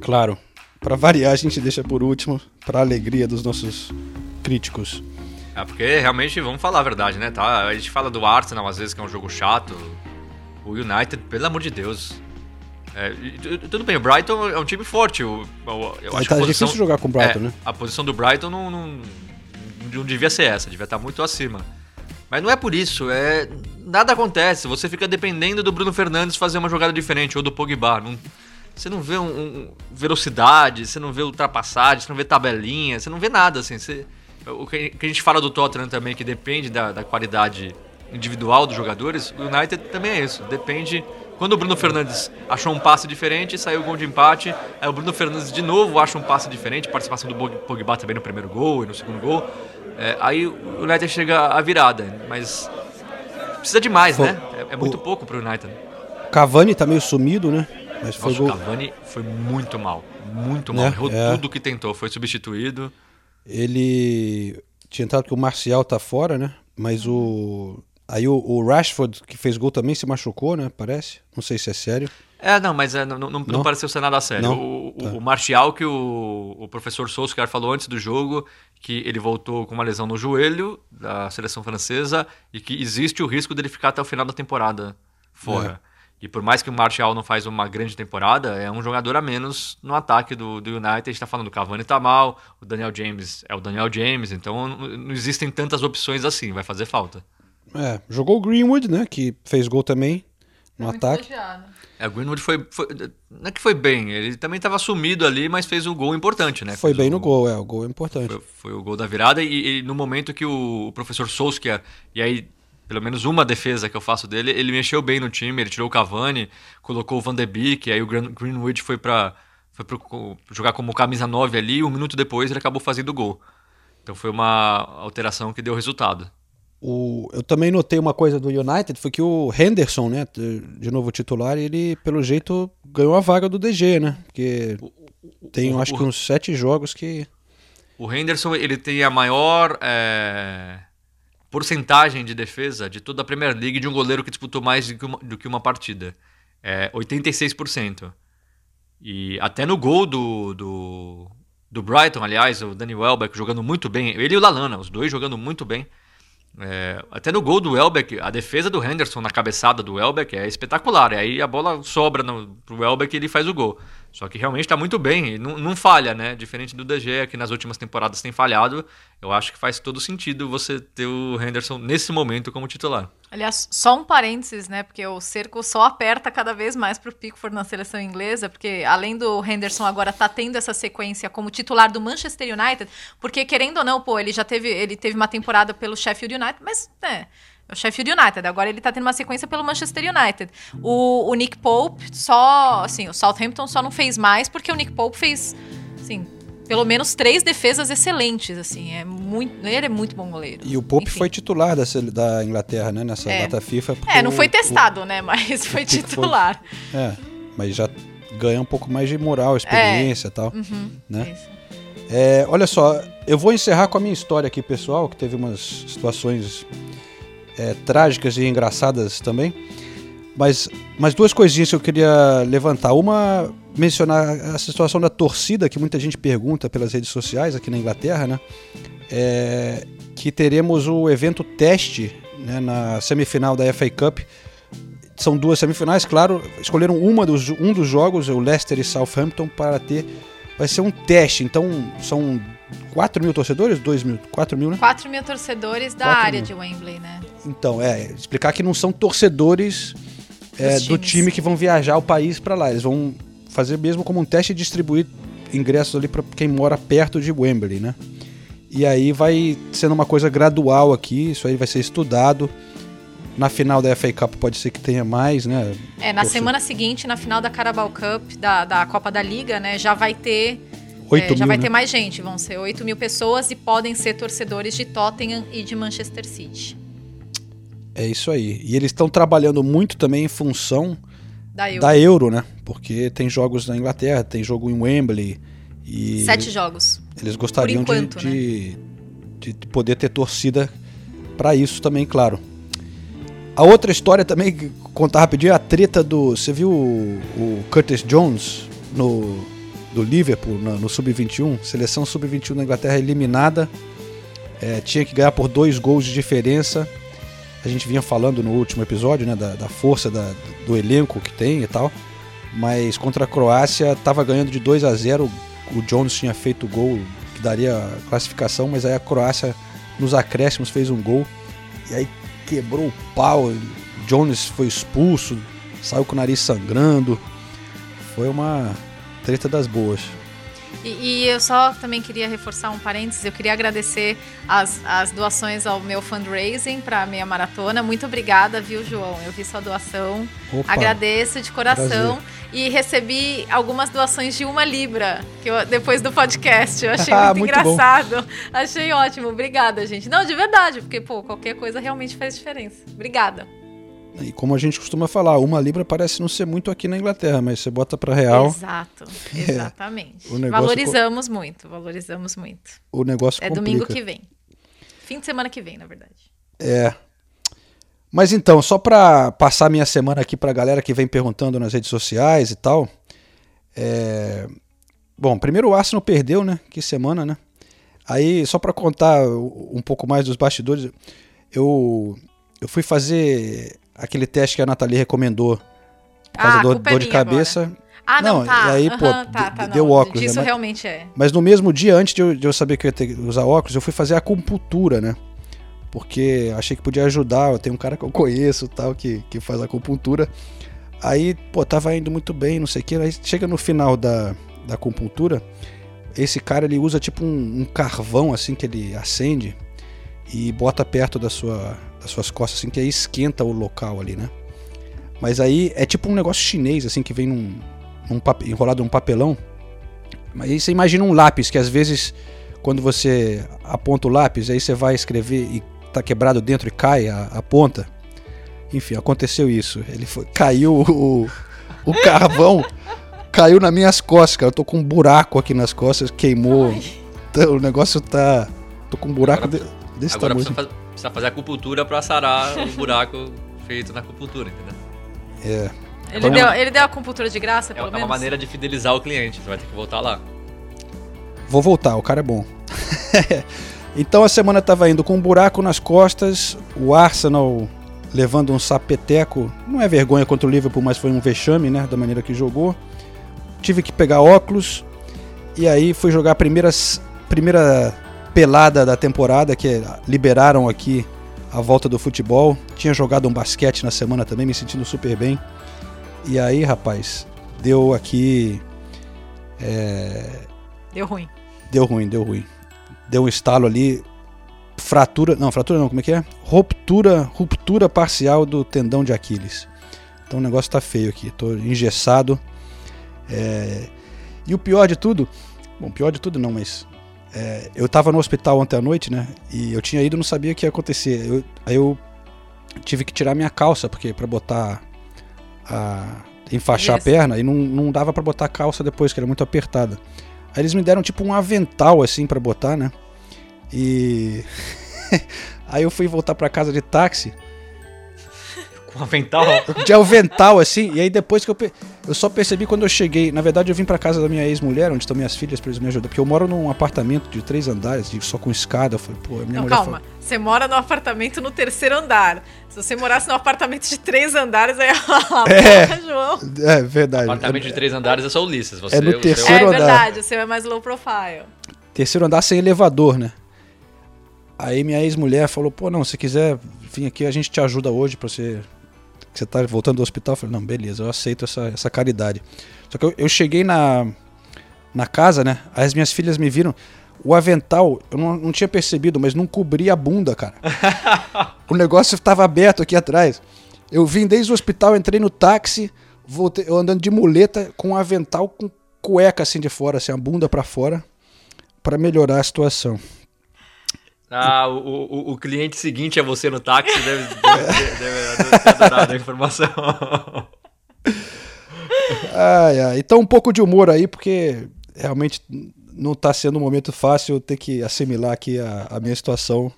Claro. Pra variar, a gente deixa por último, pra alegria dos nossos críticos. É, porque realmente, vamos falar a verdade, né? Tá? A gente fala do Arsenal às vezes que é um jogo chato. O United, pelo amor de Deus. É, tu- tudo bem, o Brighton é um time forte. Eu Vai acho tá a difícil jogar com o Brighton, é, né? A posição do Brighton não, não, não devia ser essa, devia estar muito acima. Mas não é por isso, é nada acontece. Você fica dependendo do Bruno Fernandes fazer uma jogada diferente ou do Pogba. Não, você não vê um, um- velocidade, você não vê ultrapassagem, você não vê tabelinha, você não vê nada assim. Você- o que a gente fala do Tottenham também, que depende da, da qualidade individual dos jogadores, o United também é isso. Depende. Quando o Bruno Fernandes achou um passe diferente, saiu o gol de empate. Aí o Bruno Fernandes de novo acha um passe diferente, participação do Pog- Pogba também no primeiro gol e no segundo gol. É, aí o United chega à virada, mas precisa de mais, Pô, né? É, é muito o- pouco pro United. Cavani tá meio sumido, né? Mas foi Nossa, o gol. Cavani foi muito mal, muito mal. Né? Errou É. tudo que tentou, foi substituído. Ele tinha entrado que o Marcial tá fora, né? Mas o. Aí o, o Rashford, que fez gol, também se machucou, né? Parece. Não sei se é sério. É, não, mas é, não, não, não Não? pareceu ser nada sério. O, Tá. o Martial, que o, o professor Solskjaer falou antes do jogo, que ele voltou com uma lesão no joelho da seleção francesa e que existe o risco dele ficar até o final da temporada fora. E por mais que o Martial não faz uma grande temporada, é um jogador a menos no ataque do, do United. A gente tá falando, o Cavani tá mal, o Daniel James é o Daniel James, então não, existem tantas opções assim, vai fazer falta. É, jogou o Greenwood, né? Que fez gol também no Muito ataque. elogiado. É, o Greenwood foi, foi- Não é que foi bem, ele também estava sumido ali, mas fez um gol importante, né? Foi Fez bem o- no gol, é. O gol é importante. Foi, foi o gol da virada e, e no momento que o, professor Solskjaer, e aí pelo menos uma defesa que eu faço dele, ele mexeu bem no time, ele tirou o Cavani, colocou o Van de Beek, aí o Greenwood foi para foi pro, jogar como camisa 9 ali, e um minuto depois ele acabou fazendo o gol. Então foi uma alteração que deu resultado. O, eu também notei uma coisa do United, foi que o Henderson, né? de- novo titular, ele, pelo jeito, ganhou a vaga do DG, né? Porque tem, eu o- acho que o- uns sete jogos que. O Henderson ele tem a maior é, porcentagem de defesa de toda a Premier League de um goleiro que disputou mais do que uma, do que uma partida. É 86%. E até no gol do, do, do Brighton, aliás, o Danny Welbeck jogando muito bem. Ele e o Lalana, os dois jogando muito bem. É, até no gol do Welbeck, a defesa do Henderson na cabeçada do Welbeck é espetacular. E aí a bola sobra no, pro Welbeck e ele faz o gol. Só que realmente está muito bem e não, não falha, né? Diferente do DG, que nas últimas temporadas tem falhado. Eu acho que faz todo sentido você ter o Henderson nesse momento como titular. Aliás, só um parênteses, né? Porque o cerco só aperta cada vez mais pro Pickford na seleção inglesa, porque além do Henderson agora tá tendo essa sequência como titular do Manchester United, porque querendo ou não, pô, ele já teve, ele teve uma temporada pelo Sheffield United, mas é, é o Sheffield United, agora ele tá tendo uma sequência pelo Manchester United. O, o Nick Pope só, assim, o Southampton só não fez mais porque o Nick Pope fez, assim, pelo menos três defesas excelentes, assim, é muito, ele é muito bom goleiro. E o Pope Enfim. foi titular da, Inglaterra, né? Nessa É. data FIFA. É, não o- foi o- testado, né? Mas foi titular. É, mas já ganha um pouco mais de moral, experiência e tal. Uhum, né? É, olha só, eu vou encerrar com a minha história aqui, pessoal, que teve umas situações é, trágicas e engraçadas também. Mas, mas duas coisinhas que eu queria levantar. Uma, mencionar a situação da torcida, que muita gente pergunta pelas redes sociais aqui na Inglaterra, né? É, que teremos o evento teste né, na semifinal da FA Cup. São duas semifinais, claro. Escolheram uma dos, um dos jogos, o Leicester e Southampton, para ter. Vai ser um teste. Então, são 4 mil torcedores? 2 mil? 4 mil, né? 4 mil torcedores da área mil. de Wembley, né? Então, é, explicar que não são torcedores é, do time que vão viajar o país para lá. Eles vão fazer mesmo como um teste e distribuir ingressos ali para quem mora perto de Wembley, né? E aí vai sendo uma coisa gradual aqui, isso aí vai ser estudado. Na final da FA Cup pode ser que tenha mais, né? É, na Torcedor. semana seguinte, na final da Carabao Cup, da, da Copa da Liga, né, já vai ter. Oito é, já mil, vai né? ter mais gente, vão ser 8 mil pessoas e podem ser torcedores de Tottenham e de Manchester City. É isso aí. E eles estão trabalhando muito também em função Da Euro. da Euro, né? Porque tem jogos na Inglaterra, tem jogo em Wembley. E Sete jogos. Eles gostariam enquanto, né? de, de, de poder ter torcida para isso também, claro. A outra história também, contar rapidinho, é a treta do. Você viu o, o Curtis Jones no, do Liverpool, na- no Sub-21? Seleção Sub-21 da Inglaterra eliminada. É, tinha que ganhar por dois gols de diferença. A gente vinha falando no último episódio, né, da, da força da- do elenco que tem e tal. Mas contra a Croácia estava ganhando de 2 a 0. O Jones tinha feito o gol que daria a classificação, mas aí a Croácia nos acréscimos fez um gol. E aí quebrou o pau. Jones foi expulso, saiu com o nariz sangrando. Foi uma treta das boas. E, e eu só também queria reforçar um parênteses. Eu queria agradecer as, as doações ao meu fundraising para a minha maratona. Muito obrigada, viu, João? Eu vi sua doação. Opa, Agradeço de coração. prazer. E recebi algumas doações de uma libra que eu- depois do podcast. Eu achei Ah, muito, muito bom. engraçado. Achei ótimo. Obrigada, gente. Não, de verdade, porque, pô, qualquer coisa realmente faz diferença. Obrigada. E como a gente costuma falar, uma libra parece não ser muito aqui na Inglaterra, mas você bota para real, Exato. Exatamente. o negócio valorizamos muito, valorizamos muito. o negócio É complica. domingo que vem. Fim de semana que vem, na verdade. É. Mas então, só pra passar minha semana aqui pra galera que vem perguntando nas redes sociais e tal. é, Bom, primeiro o Arsenal perdeu, né? Que semana, né? Aí, só pra contar um pouco mais dos bastidores, eu, eu fui fazer aquele teste que a Nathalie recomendou por causa Ah, a do é dor de cabeça. Ah, não, Não, tá. e aí, pô, Aham, tá, tá, d- não. deu óculos, né? Disso Mas- realmente é. Mas no mesmo dia, antes de eu, de eu saber que eu ia ter que usar óculos, eu fui fazer acupuntura, né? Porque achei que podia ajudar. Eu tenho um cara que eu conheço tal, que, que faz acupuntura. Aí, pô, tava indo muito bem, não sei o que. Aí chega no final da, da acupuntura, esse cara ele usa tipo um, um carvão assim que ele acende e bota perto da sua, das suas costas, assim, que aí esquenta o local ali, né? Mas aí é tipo um negócio chinês, assim, que vem num, num enrolado num papelão. Mas aí você imagina um lápis que às vezes, quando você aponta o lápis, aí você vai escrever e tá quebrado dentro e cai a, a ponta. Enfim, aconteceu isso. Ele foi, caiu o, o carvão, caiu nas minhas costas, cara. Eu tô com um buraco aqui nas costas, queimou. Então, o negócio tá. Tô com um buraco de- desse Agora tamanho. precisa, faz- precisa fazer acupuntura pra sarar o buraco feito na acupuntura, entendeu? É. Ele, deu, ele deu a acupuntura de graça, É, pelo é menos? uma maneira de fidelizar o cliente. Você vai ter que voltar lá. Vou voltar, o cara é bom. então a semana tava indo com um buraco nas costas, o Arsenal levando um sapeteco. Não é vergonha contra o Liverpool, mas foi um vexame, né? Da maneira que jogou. Tive que pegar óculos. E aí fui jogar a primeira, primeira pelada da temporada, que liberaram aqui a volta do futebol. Tinha jogado um basquete na semana também, me sentindo super bem. E aí, rapaz, deu aqui. é, Deu ruim. Deu ruim, deu ruim. Deu um estalo ali. Fratura. Não, fratura não, como é que é? Ruptura, ruptura parcial do tendão de Aquiles. Então o negócio tá feio aqui. Tô engessado. É, E o pior de tudo. Bom, pior de tudo não, mas. É, eu tava no hospital ontem à noite, né? E eu tinha ido não sabia o que ia acontecer. Eu- aí eu tive que tirar minha calça, porque para botar a. enfaixar a Isso. perna, e não, não dava para botar a calça depois, que era muito apertada. Aí eles me deram tipo um avental assim para botar, né? E aí eu fui voltar para casa de táxi, Com avental. de avental assim, e aí depois que eu pe- eu só percebi quando eu cheguei, na verdade eu vim para casa da minha ex-mulher, onde estão minhas filhas para eles me ajudarem, porque eu moro num apartamento de três andares, de- só com escada, eu falei, pô, a minha Não, mulher calma. Você mora no apartamento no terceiro andar. Se você morasse no apartamento de três andares, aí É. Porra, João. falou, é verdade. Apartamento de três andares é só Ulisses. Você, É no terceiro É andar. verdade, o seu é mais low profile. Terceiro andar sem elevador, né? Aí minha ex-mulher falou, pô, não, se quiser vir aqui, a gente te ajuda hoje pra você. Que você tá voltando do hospital. Eu falei, não, beleza, eu aceito essa, essa caridade. Só que eu, eu cheguei na, na casa, né? As minhas filhas me viram. o avental, eu não, não tinha percebido, mas não cobria a bunda, cara. o negócio tava aberto aqui atrás. Eu vim desde o hospital, entrei no táxi, voltei, eu andando de muleta com um avental com cueca assim de fora, assim, a bunda para fora, para melhorar a situação. Ah, o, o, o, cliente seguinte é você no táxi, deve, deve, deve ter adorado a informação. ai, ai. Então um pouco de humor aí, porque realmente não está sendo um momento fácil ter que assimilar aqui a, a minha situação.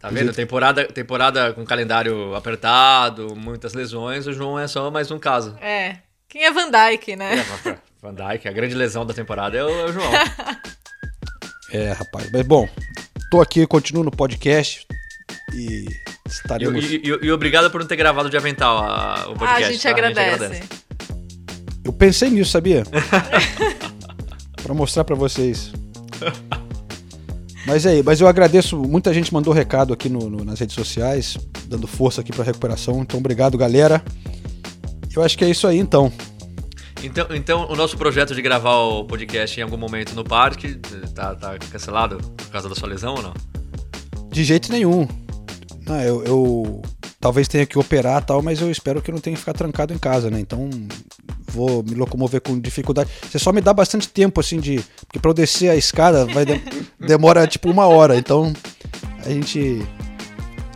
Tá vendo? Jeito... Temporada, temporada com calendário apertado, muitas lesões, o João é só mais um caso. É. Quem é Van Dyke, né? É, Van Dyke, a grande lesão da temporada é o, é o João. é, rapaz. Mas bom, tô aqui, continuo no podcast e estaremos... E, e, e, e obrigado por não ter gravado de avental a, o podcast. Ah, a gente, tá? agradece. a gente agradece. Eu pensei nisso, sabia? para mostrar para vocês. Mas aí, mas eu agradeço, muita gente mandou recado aqui no, no, nas redes sociais, dando força aqui para recuperação. Então, obrigado, galera. Eu acho que é isso aí, então. Então, então o nosso projeto de gravar o podcast em algum momento no parque tá, tá cancelado por causa da sua lesão ou não? De jeito nenhum. Não, eu, eu talvez tenha que operar tal, mas eu espero que eu não tenha que ficar trancado em casa, né? Então vou me locomover com dificuldade. Você só me dá bastante tempo, assim, de. Porque pra eu descer a escada vai de... demora tipo uma hora. Então a gente.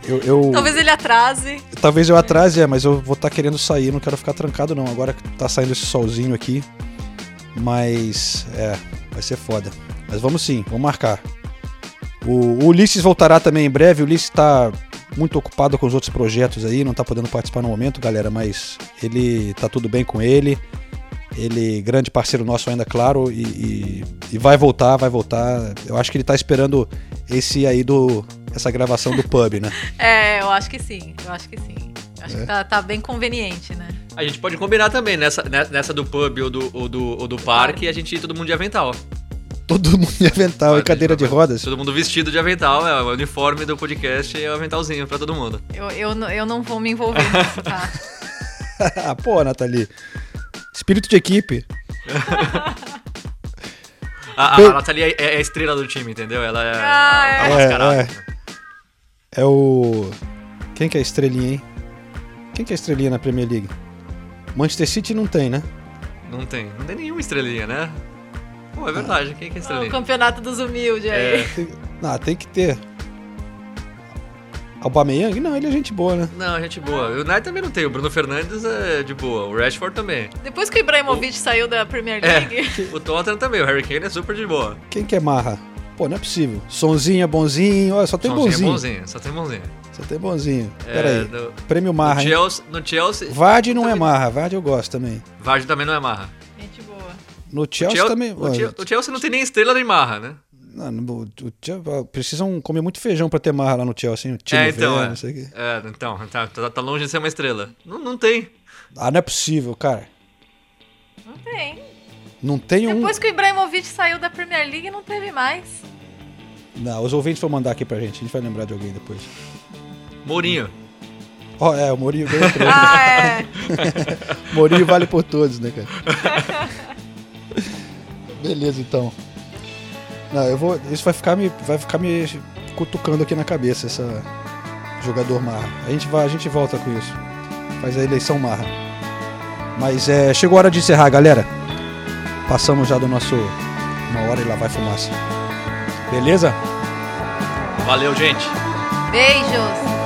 Eu, eu... Talvez ele atrase. Talvez eu atrase, é, mas eu vou estar tá querendo sair, não quero ficar trancado não. Agora que tá saindo esse solzinho aqui. Mas é, vai ser foda. Mas vamos sim, vamos marcar. O, o Ulisses voltará também em breve. O Ulisses tá muito ocupado com os outros projetos aí, não tá podendo participar no momento, galera, mas ele tá tudo bem com ele. Ele, grande parceiro nosso ainda, claro, e, e, e vai voltar, vai voltar. Eu acho que ele tá esperando esse aí do. Essa gravação do pub, né? É, eu acho que sim, eu acho que sim. Eu acho é. que tá, tá, bem conveniente, né? A gente pode combinar também nessa, nessa do pub ou do, ou do, ou do parque, a gente ir todo mundo de avental todo mundo de avental e cadeira de rodas. Todo mundo vestido de avental, é o uniforme do podcast e é o aventalzinho pra todo mundo. Eu, eu, eu não vou me envolver nisso, tá? Pô, Nathalie. Espírito de equipe. a, a, a Nathalie é, é, a estrela do time, entendeu? Ela é, ah, é. A, é, é. É o. Quem que é a estrelinha, hein? Quem que é a estrelinha na Premier League? Manchester City não tem, né? Não tem. Não tem nenhuma estrelinha, né? Pô, é verdade. Quem é que é estrelinha? O campeonato dos humildes aí. É. Tem, não, tem que ter. Aubameyang? Não, ele é gente boa, né? Não, é gente boa. O United também não tem. O Bruno Fernandes é de boa. O Rashford também. Depois que o Ibrahimovic o... saiu da Premier é, League. É, o Tottenham também. O Harry Kane é super de boa. Quem que é marra? Pô, não é possível. Sonzinho é bonzinho. Olha, só tem Sonzinho bonzinho. É bonzinho. Só tem bonzinho. Só tem bonzinho. É, Pera aí. No... Prêmio marra, no Chelsea, no Chelsea... Vard não é marra. Vard eu gosto também. Vard também não é marra. No Chelsea, Chelsea também. O, Chelsea, o Chelsea não tem nem estrela nem marra, né? Não, no, o, precisam comer muito feijão para ter marra lá no Chelsea. Time é, então. é. é, então, tá, tá, tá, longe de ser uma estrela. Não, não tem. Ah, não é possível, cara. Não tem. Não tem Depois um. Depois que o Ibrahimovic saiu da Premier League, não teve mais. Não, os ouvintes vão mandar aqui pra gente. A gente vai lembrar de alguém depois. Mourinho. Ó, oh, é, o Mourinho ganhou Ah, é. Mourinho vale por todos, né, cara? Beleza, então. Não, eu vou. Isso vai ficar me, vai ficar me cutucando aqui na cabeça, essa jogador marra. A gente vai, a gente volta com isso. Faz a eleição marra. Mas é, chegou a hora de encerrar, galera. Passamos já do nosso uma hora e lá vai fumaça. Beleza? Valeu, gente. Beijos.